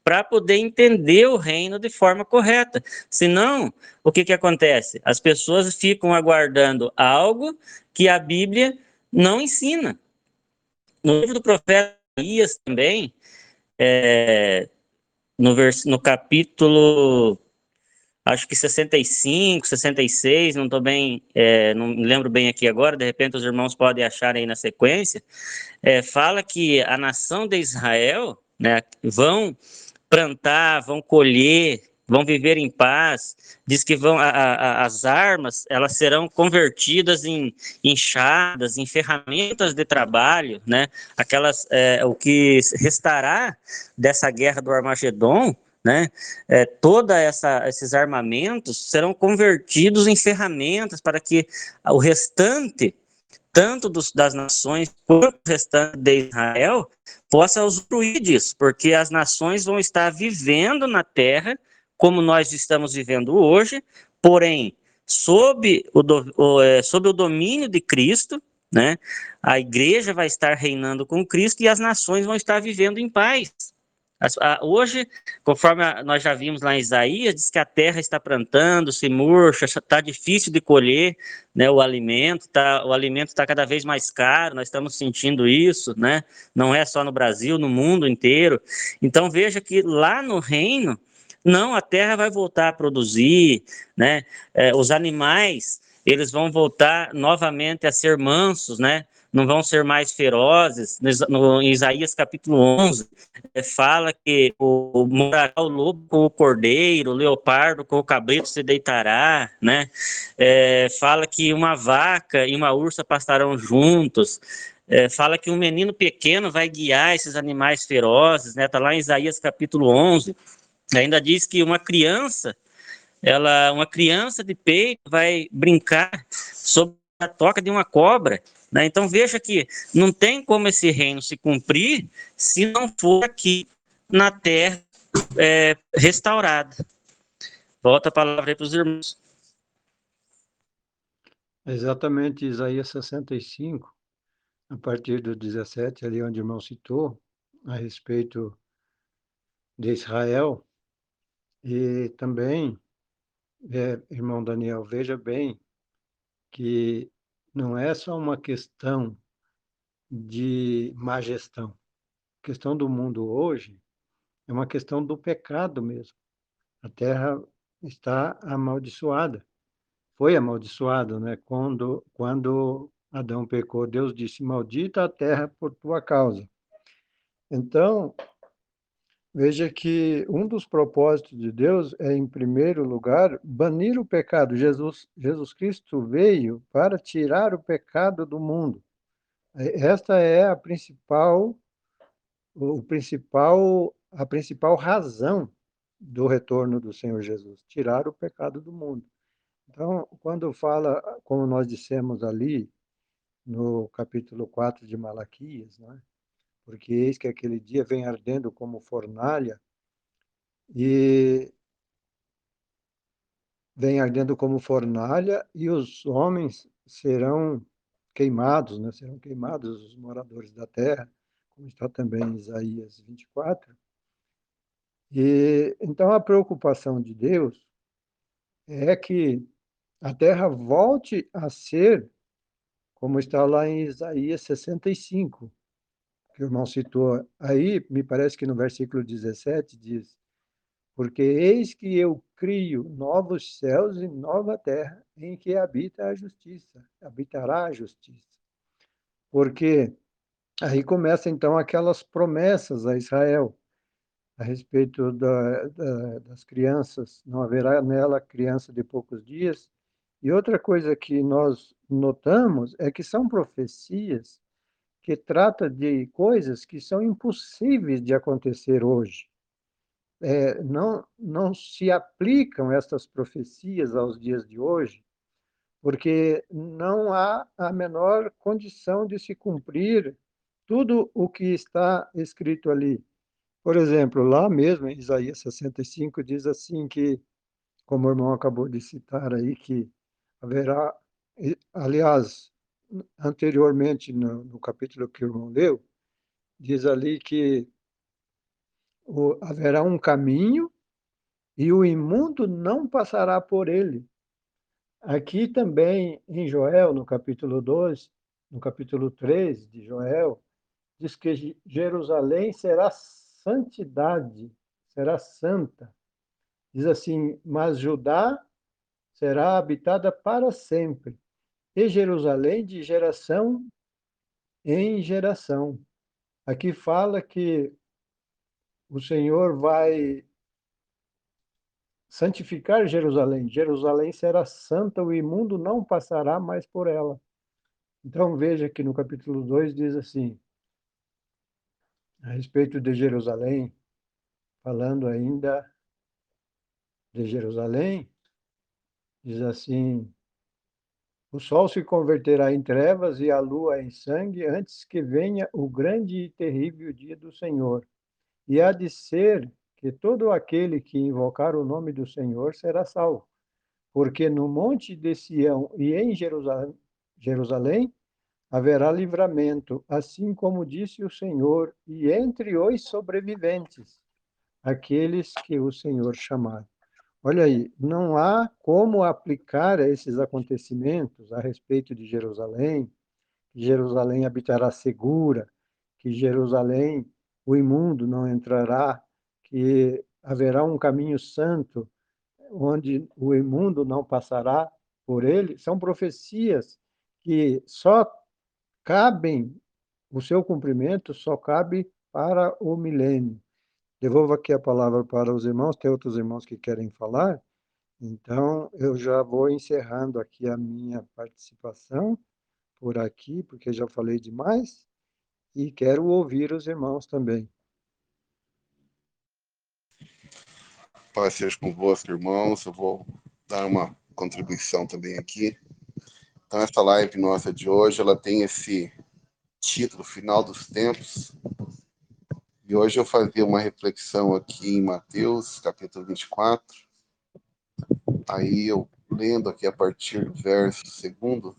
para poder entender o reino de forma correta. Senão, o que, que acontece? As pessoas ficam aguardando algo que a Bíblia não ensina. No livro do profeta Isaías também, é, no, vers, no capítulo acho que 65, 66, não estou bem, é, não lembro bem aqui agora, de repente os irmãos podem achar aí na sequência, é, fala que a nação de Israel né, vão plantar, vão colher, vão viver em paz, diz que vão a, a, as armas elas serão convertidas em enxadas, em ferramentas de trabalho, né? Aquelas é, o que restará dessa guerra do Armagedon né? É, toda essa esses armamentos serão convertidos em ferramentas para que o restante tanto dos, das nações quanto o restante de Israel possa usufruir disso, porque as nações vão estar vivendo na terra como nós estamos vivendo hoje, porém sob o, o, é, sob o domínio de Cristo, né? A igreja vai estar reinando com Cristo e as nações vão estar vivendo em paz. Hoje, conforme nós já vimos lá em Isaías, diz que a terra está plantando, se murcha, está difícil de colher né, o alimento, tá, o alimento está cada vez mais caro, nós estamos sentindo isso, né? não é só no Brasil, no mundo inteiro. Então veja que lá no reino, não, a terra vai voltar a produzir, né? É, os animais eles vão voltar novamente a ser mansos, né? Não vão ser mais ferozes. No, em Isaías capítulo 11, é, fala que o, morará o lobo com o cordeiro, o leopardo com o cabrito se deitará, né? É, fala que uma vaca e uma ursa pastarão juntos. É, fala que um menino pequeno vai guiar esses animais ferozes, né? Está lá em Isaías capítulo 11. Ainda diz que uma criança, ela, uma criança de peito vai brincar sobre a toca de uma cobra né? Então veja que não tem como esse reino se cumprir se não for aqui na terra é, restaurada. Volta a palavra para os irmãos. Exatamente, Isaías 65, a partir do 17, ali onde o irmão citou, a respeito de Israel. E também, é, irmão Daniel, veja bem que não é só uma questão de má gestão. A questão do mundo hoje é uma questão do pecado mesmo. A terra está amaldiçoada. Foi amaldiçoada, né? Quando quando Adão pecou, Deus disse: "Maldita a terra por tua causa". Então, Veja que um dos propósitos de Deus é, em primeiro lugar, banir o pecado. Jesus, Jesus Cristo veio para tirar o pecado do mundo. Esta é a principal, o principal, a principal razão do retorno do Senhor Jesus, tirar o pecado do mundo. Então, quando fala, como nós dissemos ali, no capítulo 4 de Malaquias, né? Porque eis que aquele dia vem ardendo como fornalha e vem ardendo como fornalha e os homens serão queimados, né? serão queimados os moradores da terra, como está também em Isaías 24. E então a preocupação de Deus é que a terra volte a ser como está lá em Isaías 65, que o irmão citou aí, me parece que no versículo 17 diz: Porque eis que eu crio novos céus e nova terra em que habita a justiça, habitará a justiça. Porque aí começa então aquelas promessas a Israel a respeito da, da, das crianças, não haverá nela criança de poucos dias. E outra coisa que nós notamos é que são profecias que trata de coisas que são impossíveis de acontecer hoje. É, não, não se aplicam estas profecias aos dias de hoje, porque não há a menor condição de se cumprir tudo o que está escrito ali. Por exemplo, lá mesmo em Isaías 65 diz assim que, como o irmão acabou de citar aí, que haverá, aliás, anteriormente, no, no capítulo que o irmão leu, diz ali que o, haverá um caminho e o imundo não passará por ele. Aqui também, em Joel, no capítulo 2, no capítulo 3 de Joel, diz que Jerusalém será santidade, será santa. Diz assim: Mas Judá será habitada para sempre, e Jerusalém de geração em geração. Aqui fala que o Senhor vai santificar Jerusalém. Jerusalém será santa, o imundo não passará mais por ela. Então veja que no capítulo 2 diz assim: a respeito de Jerusalém, falando ainda de Jerusalém, diz assim: o sol se converterá em trevas e a lua em sangue antes que venha o grande e terrível dia do Senhor. E há de ser que todo aquele que invocar o nome do Senhor será salvo. Porque no monte de Sião e em Jerusalém, haverá livramento, assim como disse o Senhor, e entre os sobreviventes, aqueles que o Senhor chamar. Olha aí, não há como aplicar esses acontecimentos a respeito de Jerusalém, que Jerusalém habitará segura, que Jerusalém o imundo não entrará, que haverá um caminho santo onde o imundo não passará por ele, são profecias que só cabem, o seu cumprimento só cabe para o milênio. Devolvo aqui a palavra para os irmãos, tem outros irmãos que querem falar, então eu já vou encerrando aqui a minha participação por aqui, porque já falei demais, e quero ouvir os irmãos também. Paz seja convosco, irmãos. Eu vou dar uma contribuição também aqui. Então, essa live nossa de hoje, ela tem esse título, Final dos Tempos. E hoje eu fazia uma reflexão aqui em Mateus, capítulo 24. Aí eu, lendo aqui a partir do verso segundo,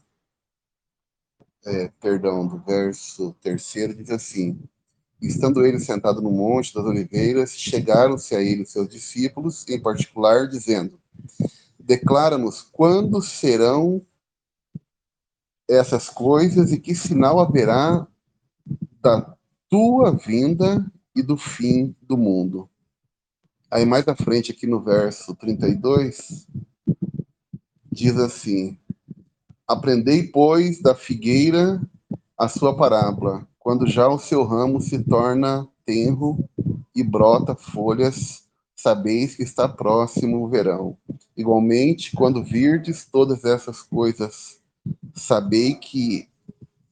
é, perdão, do verso terceiro, diz assim, Estando ele sentado no Monte das Oliveiras, chegaram-se a ele seus discípulos, em particular, dizendo, Declara-nos quando serão essas coisas e que sinal haverá da tua vinda e do fim do mundo. Aí mais à frente, aqui no verso 32, diz assim: Aprendei, pois, da figueira a sua parábola, quando já o seu ramo se torna tenro e brota folhas, sabeis que está próximo o verão. Igualmente, quando virdes todas essas coisas sabei que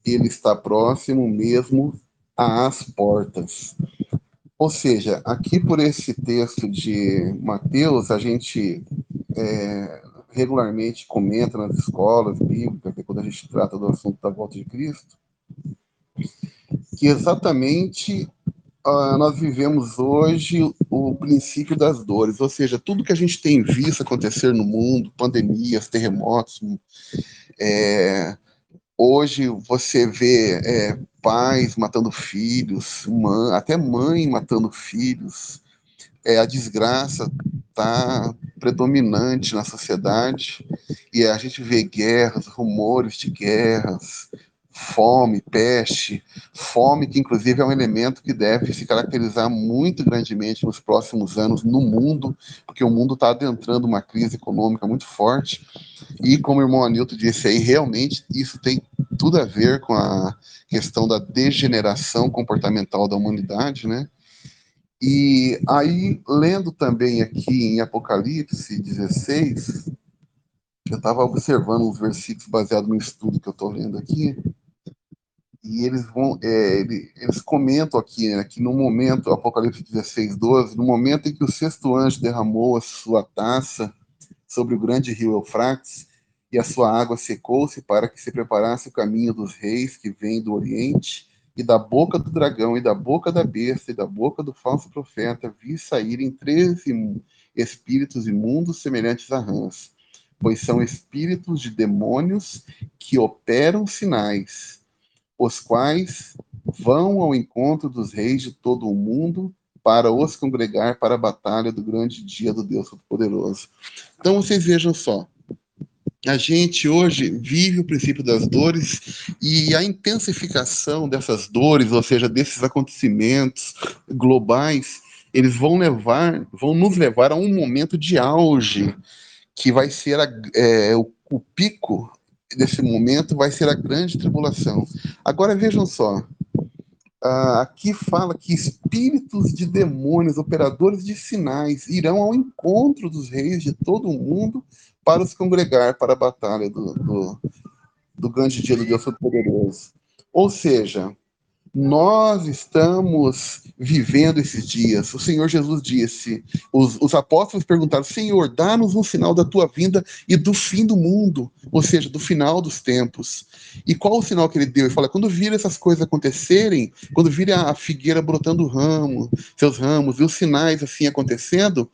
ele está próximo mesmo às portas. Ou seja, aqui por esse texto de Mateus, a gente é, regularmente comenta nas escolas bíblicas, quando a gente trata do assunto da volta de Cristo, que exatamente uh, nós vivemos hoje o princípio das dores, ou seja, tudo que a gente tem visto acontecer no mundo, pandemias, terremotos, é, hoje você vê é, pais matando filhos, mãe, até mãe matando filhos. É, a desgraça está predominante na sociedade e a gente vê guerras, rumores de guerras, fome, peste, fome que inclusive é um elemento que deve se caracterizar muito grandemente nos próximos anos no mundo, porque o mundo está adentrando uma crise econômica muito forte e como o irmão Anilton disse aí, realmente isso tem tudo a ver com a questão da degeneração comportamental da humanidade, né? E aí, lendo também aqui em Apocalipse 16, eu estava observando uns versículos baseados no estudo que eu estou lendo aqui, e eles vão, é, eles comentam aqui, né, que no momento, Apocalipse 16, 12, no momento em que o sexto anjo derramou a sua taça sobre o grande rio Eufrates, e a sua água secou-se para que se preparasse o caminho dos reis que vêm do Oriente, e da boca do dragão, e da boca da besta, e da boca do falso profeta, vi saírem treze espíritos imundos semelhantes a rãs, pois são espíritos de demônios que operam sinais, os quais vão ao encontro dos reis de todo o mundo para os congregar para a batalha do grande dia do Deus Todo-Poderoso. Então vocês vejam só, a gente hoje vive o princípio das dores e a intensificação dessas dores, ou seja, desses acontecimentos globais, eles vão levar, vão nos levar a um momento de auge que vai ser a, é, o, o pico desse momento vai ser a grande tribulação. Agora vejam só, Uh, aqui fala que espíritos de demônios, operadores de sinais, irão ao encontro dos reis de todo o mundo para se congregar para a batalha do, do, do grande dia do Deus Todo-Poderoso. Ou seja, nós estamos vivendo esses dias. O Senhor Jesus disse: os, os apóstolos perguntaram, Senhor, dá-nos um sinal da tua vinda e do fim do mundo, ou seja, do final dos tempos. E qual o sinal que ele deu? Ele fala: quando vir essas coisas acontecerem, quando vir a figueira brotando ramo, seus ramos, e os sinais assim acontecendo,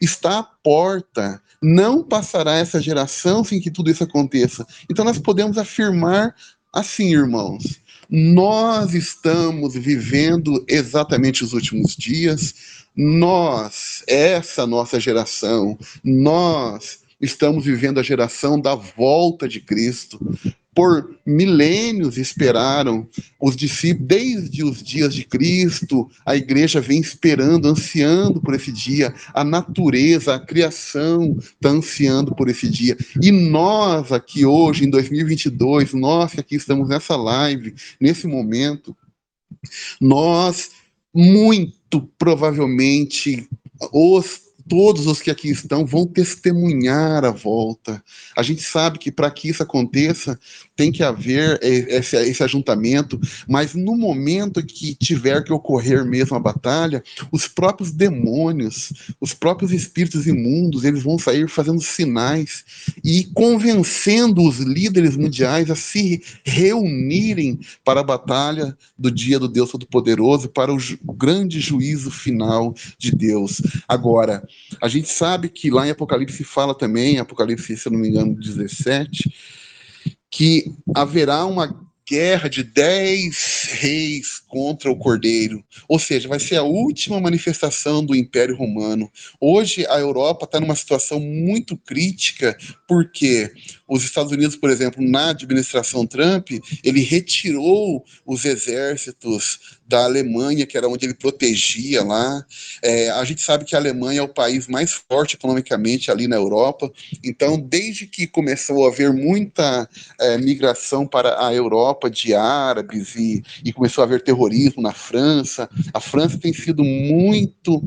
está à porta. Não passará essa geração sem que tudo isso aconteça. Então nós podemos afirmar assim, irmãos nós estamos vivendo exatamente os últimos dias. Nós, essa nossa geração, nós estamos vivendo a geração da volta de Cristo por milênios esperaram os discípulos, desde os dias de Cristo, a igreja vem esperando, ansiando por esse dia, a natureza, a criação está ansiando por esse dia. E nós aqui hoje, em 2022, nós que aqui estamos nessa live, nesse momento, nós muito provavelmente os todos os que aqui estão vão testemunhar a volta. A gente sabe que para que isso aconteça, tem que haver esse, esse, ajuntamento, mas no momento que tiver que ocorrer mesmo a batalha, os próprios demônios, os próprios espíritos imundos, eles vão sair fazendo sinais e convencendo os líderes mundiais a se reunirem para a batalha do dia do Deus Todo-Poderoso, para o, o grande juízo final de Deus. Agora, a gente sabe que lá em Apocalipse fala também, Apocalipse, se eu não me engano, 17, que haverá uma guerra de dez reis contra o Cordeiro. Ou seja, vai ser a última manifestação do Império Romano. Hoje a Europa está numa situação muito crítica, porque os Estados Unidos, por exemplo, na administração Trump, ele retirou os exércitos da Alemanha, que era onde ele protegia lá. É, a gente sabe que a Alemanha é o país mais forte economicamente ali na Europa. Então, desde que começou a haver muita é, migração para a Europa de árabes e, e começou a haver terrorismo na França, a França tem sido muito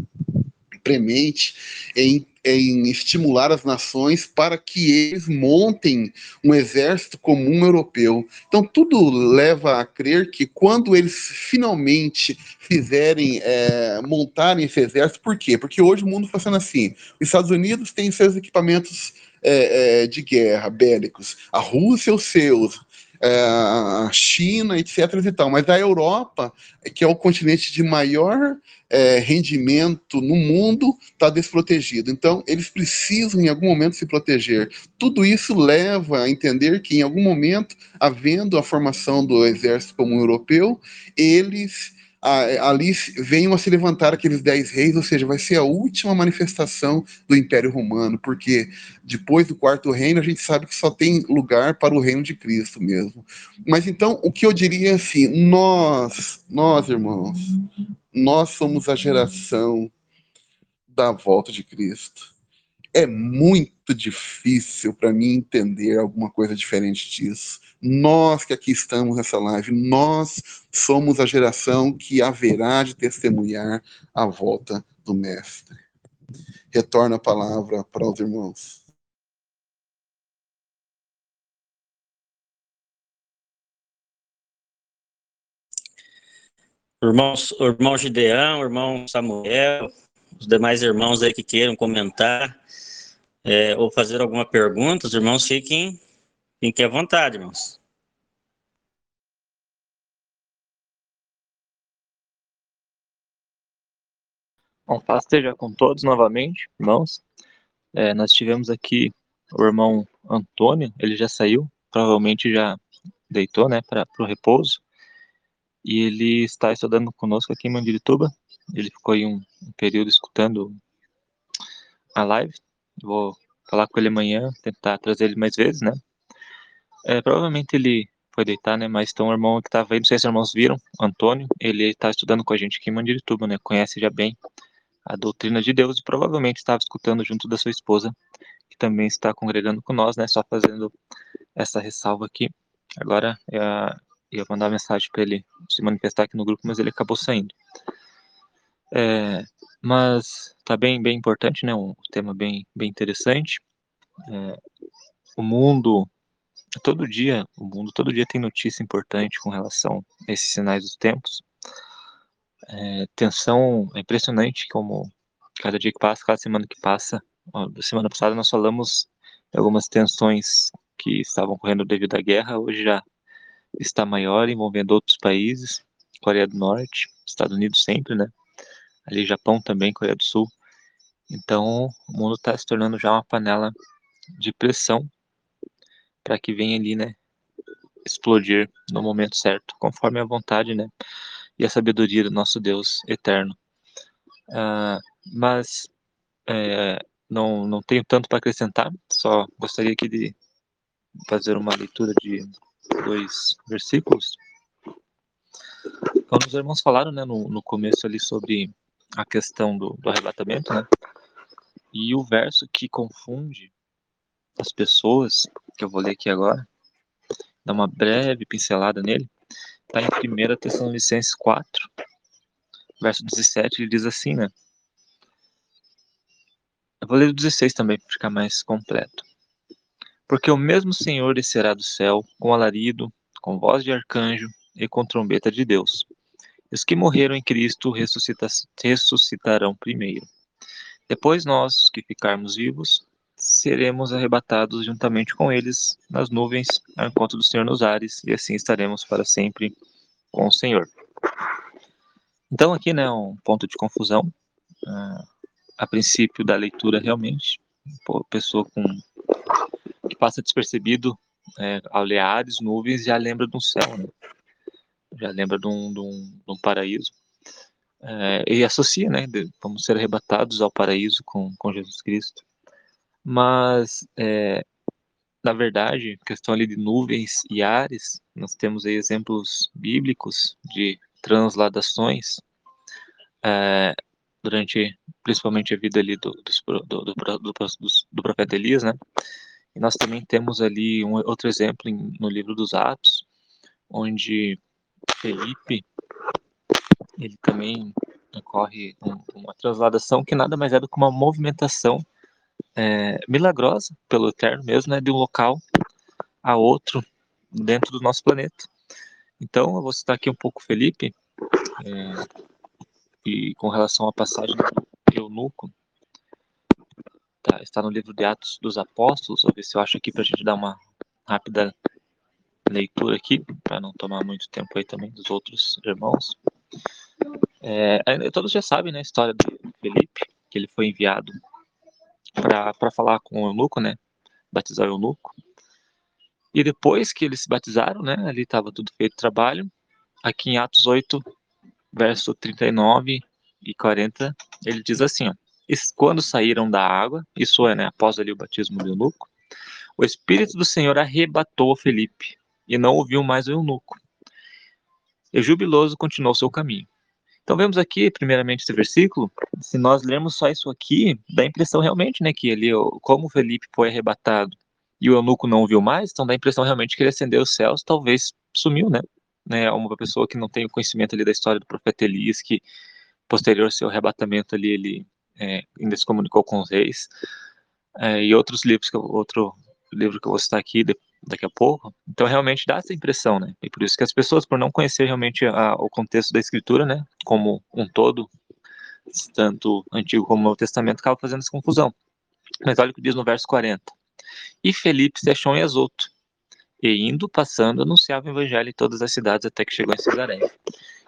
premente em em estimular as nações para que eles montem um exército comum europeu. Então, tudo leva a crer que quando eles finalmente fizerem, é, montarem esse exército, por quê? Porque hoje o mundo funciona assim: os Estados Unidos têm seus equipamentos é, é, de guerra bélicos, a Rússia os seus, a China, etc. e tal. Mas a Europa, que é o continente de maior é, rendimento no mundo, está desprotegido. Então, eles precisam, em algum momento, se proteger. Tudo isso leva a entender que, em algum momento, havendo a formação do exército comum europeu, eles ali venham a se levantar aqueles dez reis, ou seja, vai ser a última manifestação do Império Romano, porque depois do quarto reino a gente sabe que só tem lugar para o reino de Cristo mesmo. Mas então, o que eu diria é assim, nós, nós irmãos, nós somos a geração da volta de Cristo. É muito difícil para mim entender alguma coisa diferente disso. Nós que aqui estamos nessa live, nós somos a geração que haverá de testemunhar a volta do Mestre. Retorno a palavra para os irmãos. Irmãos, irmão Gideão, irmão Samuel, os demais irmãos aí que queiram comentar é, ou fazer alguma pergunta, os irmãos fiquem, fiquem à vontade, irmãos. Bom, paz esteja com todos novamente, irmãos. É, nós tivemos aqui o irmão Antônio, ele já saiu, provavelmente já deitou, né, para o repouso e ele está estudando conosco aqui em Mandirituba. Ele ficou aí um, um período escutando a live. Vou falar com ele amanhã, tentar trazer ele mais vezes, né? É, provavelmente ele foi deitar, né? Mas então o irmão que estava aí, não sei se os irmãos viram, Antônio, ele está estudando com a gente aqui em Mandirituba, né? Conhece já bem a doutrina de Deus e provavelmente estava escutando junto da sua esposa, que também está congregando com nós, né? Só fazendo essa ressalva aqui. Agora eu ia mandar mensagem para ele se manifestar aqui no grupo, mas ele acabou saindo. É, mas tá bem, bem importante, né? Um tema bem, bem interessante. É, o mundo todo dia, o mundo todo dia tem notícia importante com relação a esses sinais dos tempos. É, tensão, é impressionante como cada dia que passa, cada semana que passa. Ó, semana passada nós falamos de algumas tensões que estavam ocorrendo devido à guerra, hoje já está maior, envolvendo outros países, Coreia do Norte, Estados Unidos sempre, né? Ali Japão também, Coreia do Sul. Então, o mundo está se tornando já uma panela de pressão para que venha ali, né, explodir no momento certo, conforme a vontade, né, e a sabedoria do nosso Deus eterno. Uh, mas é, não, não tenho tanto para acrescentar, só gostaria aqui de fazer uma leitura de dois versículos. Quando os irmãos falaram, né, no, no começo ali sobre a questão do, do arrebatamento, né, e o verso que confunde as pessoas, que eu vou ler aqui agora, dar uma breve pincelada nele, está em 1 Tessalonicenses 4, verso 17, ele diz assim, né? Eu vou ler o 16 também, para ficar mais completo. Porque o mesmo Senhor descerá do céu com alarido, com voz de arcanjo e com trombeta de Deus. Os que morreram em Cristo ressuscitarão primeiro. Depois nós, que ficarmos vivos, seremos arrebatados juntamente com eles nas nuvens ao encontro do Senhor nos ares, e assim estaremos para sempre com o Senhor. Então aqui, né, um ponto de confusão, uh, a princípio da leitura realmente, pessoa com que passa despercebido é, ao ler ares, nuvens, já lembra de um céu, né? Já lembra de um, de um, de um paraíso. É, e associa, né, de, vamos ser arrebatados ao paraíso com, com Jesus Cristo. Mas, é, na verdade, questão ali de nuvens e ares, nós temos aí exemplos bíblicos de transladações é, durante, principalmente a vida ali do, do, do, do, do profeta Elias, né? E nós também temos ali um outro exemplo em, no livro dos Atos, onde Felipe, ele também ocorre um, uma transladação que nada mais é do que uma movimentação é, milagrosa pelo Eterno mesmo, né, de um local a outro dentro do nosso planeta. Então, eu vou citar aqui um pouco Felipe, é, e com relação à passagem do eunuco, tá, está no livro de Atos dos Apóstolos, vou ver se eu acho aqui para a gente dar uma rápida leitura aqui, para não tomar muito tempo aí também dos outros irmãos. É, todos já sabem né, a história de Felipe, que ele foi enviado para falar com o eunuco, né? Batizar o eunuco. E depois que eles se batizaram, né? Ali estava tudo feito trabalho. Aqui em Atos 8, verso 39 e 40, ele diz assim, ó. Quando saíram da água, isso é, né, após ali o batismo do eunuco, o Espírito do Senhor arrebatou Felipe e não ouviu mais o eunuco. E jubiloso continuou seu caminho. Então vemos aqui, primeiramente, esse versículo. Se nós lermos só isso aqui, dá a impressão realmente, né, que ele, como Felipe foi arrebatado e o eunuco não viu mais, então dá a impressão realmente que ele ascendeu os céus, talvez sumiu, né? né uma pessoa que não tem o conhecimento ali da história do profeta Elias, que posterior ao seu arrebatamento ali, ele é, ainda se comunicou com os reis. É, e outros livros, que eu, outro livro que eu vou citar aqui, daqui a pouco. Então, realmente dá essa impressão, né? E por isso que as pessoas, por não conhecer realmente a, o contexto da escritura, né, como um todo, tanto Antigo como Novo Testamento, acabam fazendo essa confusão. Mas olha o que diz no verso 40. E Felipe se achou em Azoto, e indo, passando, anunciava o evangelho em todas as cidades até que chegou em Cesareia.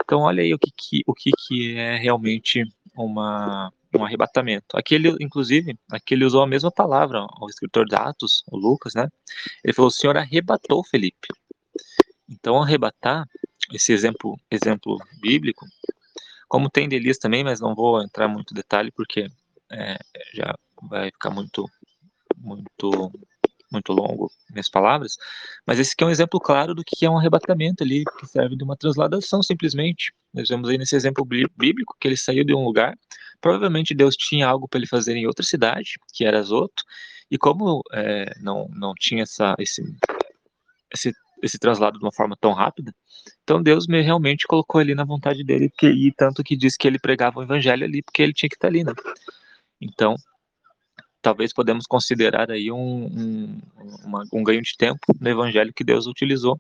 Então, olha aí o que, que o que, que é realmente uma um arrebatamento. Aqui ele, inclusive, aqui ele usou a mesma palavra, o escritor de Atos, o Lucas, né? Ele falou: o Senhor arrebatou Felipe. Então, arrebatar, esse exemplo, exemplo bíblico, como tem de Elias também, mas não vou entrar muito detalhe porque é, já vai ficar muito muito muito longo minhas palavras, mas esse aqui é um exemplo claro do que é um arrebatamento ali, que serve de uma transladação simplesmente. Nós vemos aí nesse exemplo bíblico que ele saiu de um lugar, provavelmente Deus tinha algo para ele fazer em outra cidade, que era Azoto, e como é, não, não tinha essa, esse, esse, esse traslado de uma forma tão rápida, então Deus me realmente colocou ali na vontade dele, e tanto que diz que ele pregava o evangelho ali, porque ele tinha que estar ali, né? Então, talvez podemos considerar aí um, um, uma, um, ganho de tempo no evangelho que Deus utilizou.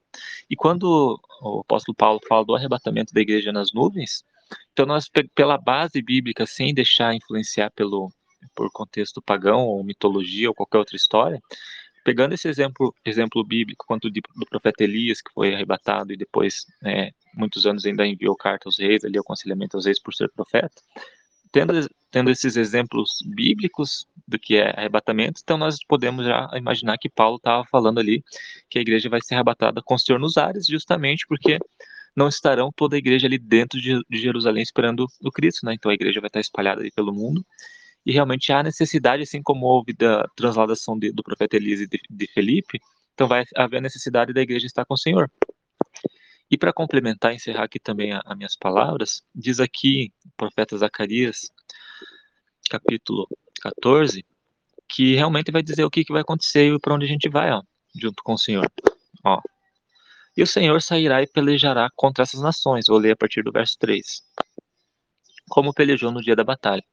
E quando o apóstolo Paulo fala do arrebatamento da igreja nas nuvens, então nós, pela base bíblica, sem deixar influenciar pelo, por contexto pagão ou mitologia ou qualquer outra história, pegando esse exemplo, exemplo bíblico, quanto de, do profeta Elias, que foi arrebatado e depois, é, muitos anos ainda enviou carta aos reis, ali, aconselhamento aos reis por ser profeta, tendo, tendo esses exemplos bíblicos do que é arrebatamento, então nós podemos já imaginar que Paulo estava falando ali que a igreja vai ser arrebatada com o Senhor nos ares, justamente porque não estarão toda a igreja ali dentro de, Jerusalém esperando o Cristo, né? Então a igreja vai estar espalhada ali pelo mundo e realmente há necessidade, assim como houve da transladação de, do profeta Elise de, de Felipe, então vai haver necessidade da igreja estar com o Senhor. E para complementar, encerrar aqui também as minhas palavras, diz aqui o profeta Zacarias, capítulo 14, que realmente vai dizer o que, que vai acontecer e para onde a gente vai, ó, junto com o Senhor. Ó. E o Senhor sairá e pelejará contra essas nações. Vou ler a partir do verso 3. Como pelejou no dia da batalha.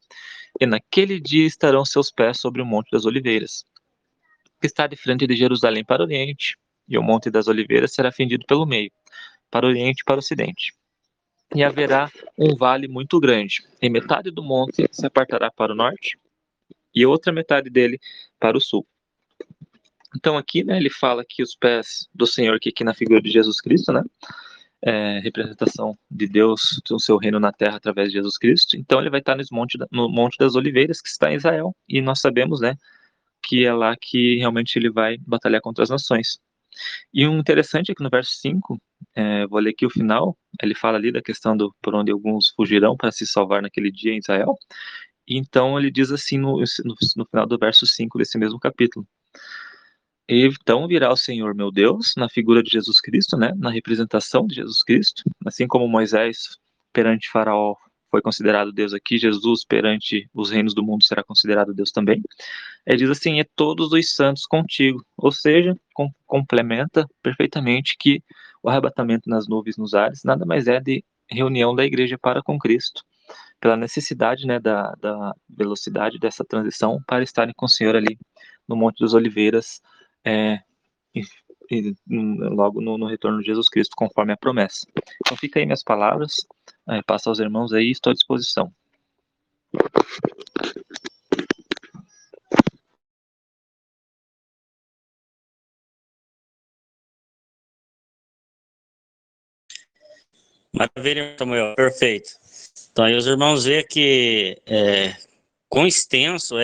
E naquele dia estarão seus pés sobre o Monte das Oliveiras, que está de frente de Jerusalém para o Oriente, e o Monte das Oliveiras será fendido pelo meio, para o Oriente e para o Ocidente. E haverá um vale muito grande, e metade do monte se apartará para o norte, e outra metade dele para o sul. Então aqui, né, ele fala que os pés do Senhor, que aqui na figura de Jesus Cristo, né, é, representação de Deus, do seu reino na terra através de Jesus Cristo. Então ele vai estar monte, no monte das Oliveiras, que está em Israel, e nós sabemos, né, que é lá que realmente ele vai batalhar contra as nações. E um interessante é que no verso 5, é, vou ler aqui o final, ele fala ali da questão do por onde alguns fugirão para se salvar naquele dia em Israel. Então ele diz assim no, no, no final do verso 5 desse mesmo capítulo: então virá o Senhor meu Deus na figura de Jesus Cristo, né, na representação de Jesus Cristo, assim como Moisés perante Faraó foi considerado Deus aqui, Jesus perante os reinos do mundo será considerado Deus também. Ele diz assim: "É todos os santos contigo", ou seja, com, complementa perfeitamente que o arrebatamento nas nuvens nos ares nada mais é de reunião da igreja para com Cristo, pela necessidade, né, da, da velocidade dessa transição para estarem com o Senhor ali no Monte dos Oliveiras é, logo no, no, retorno de Jesus Cristo, conforme a promessa. Então fica aí minhas palavras, é, passa aos irmãos aí, estou à disposição. Maravilha, Samuel, perfeito. Então aí os irmãos vê que é, extenso é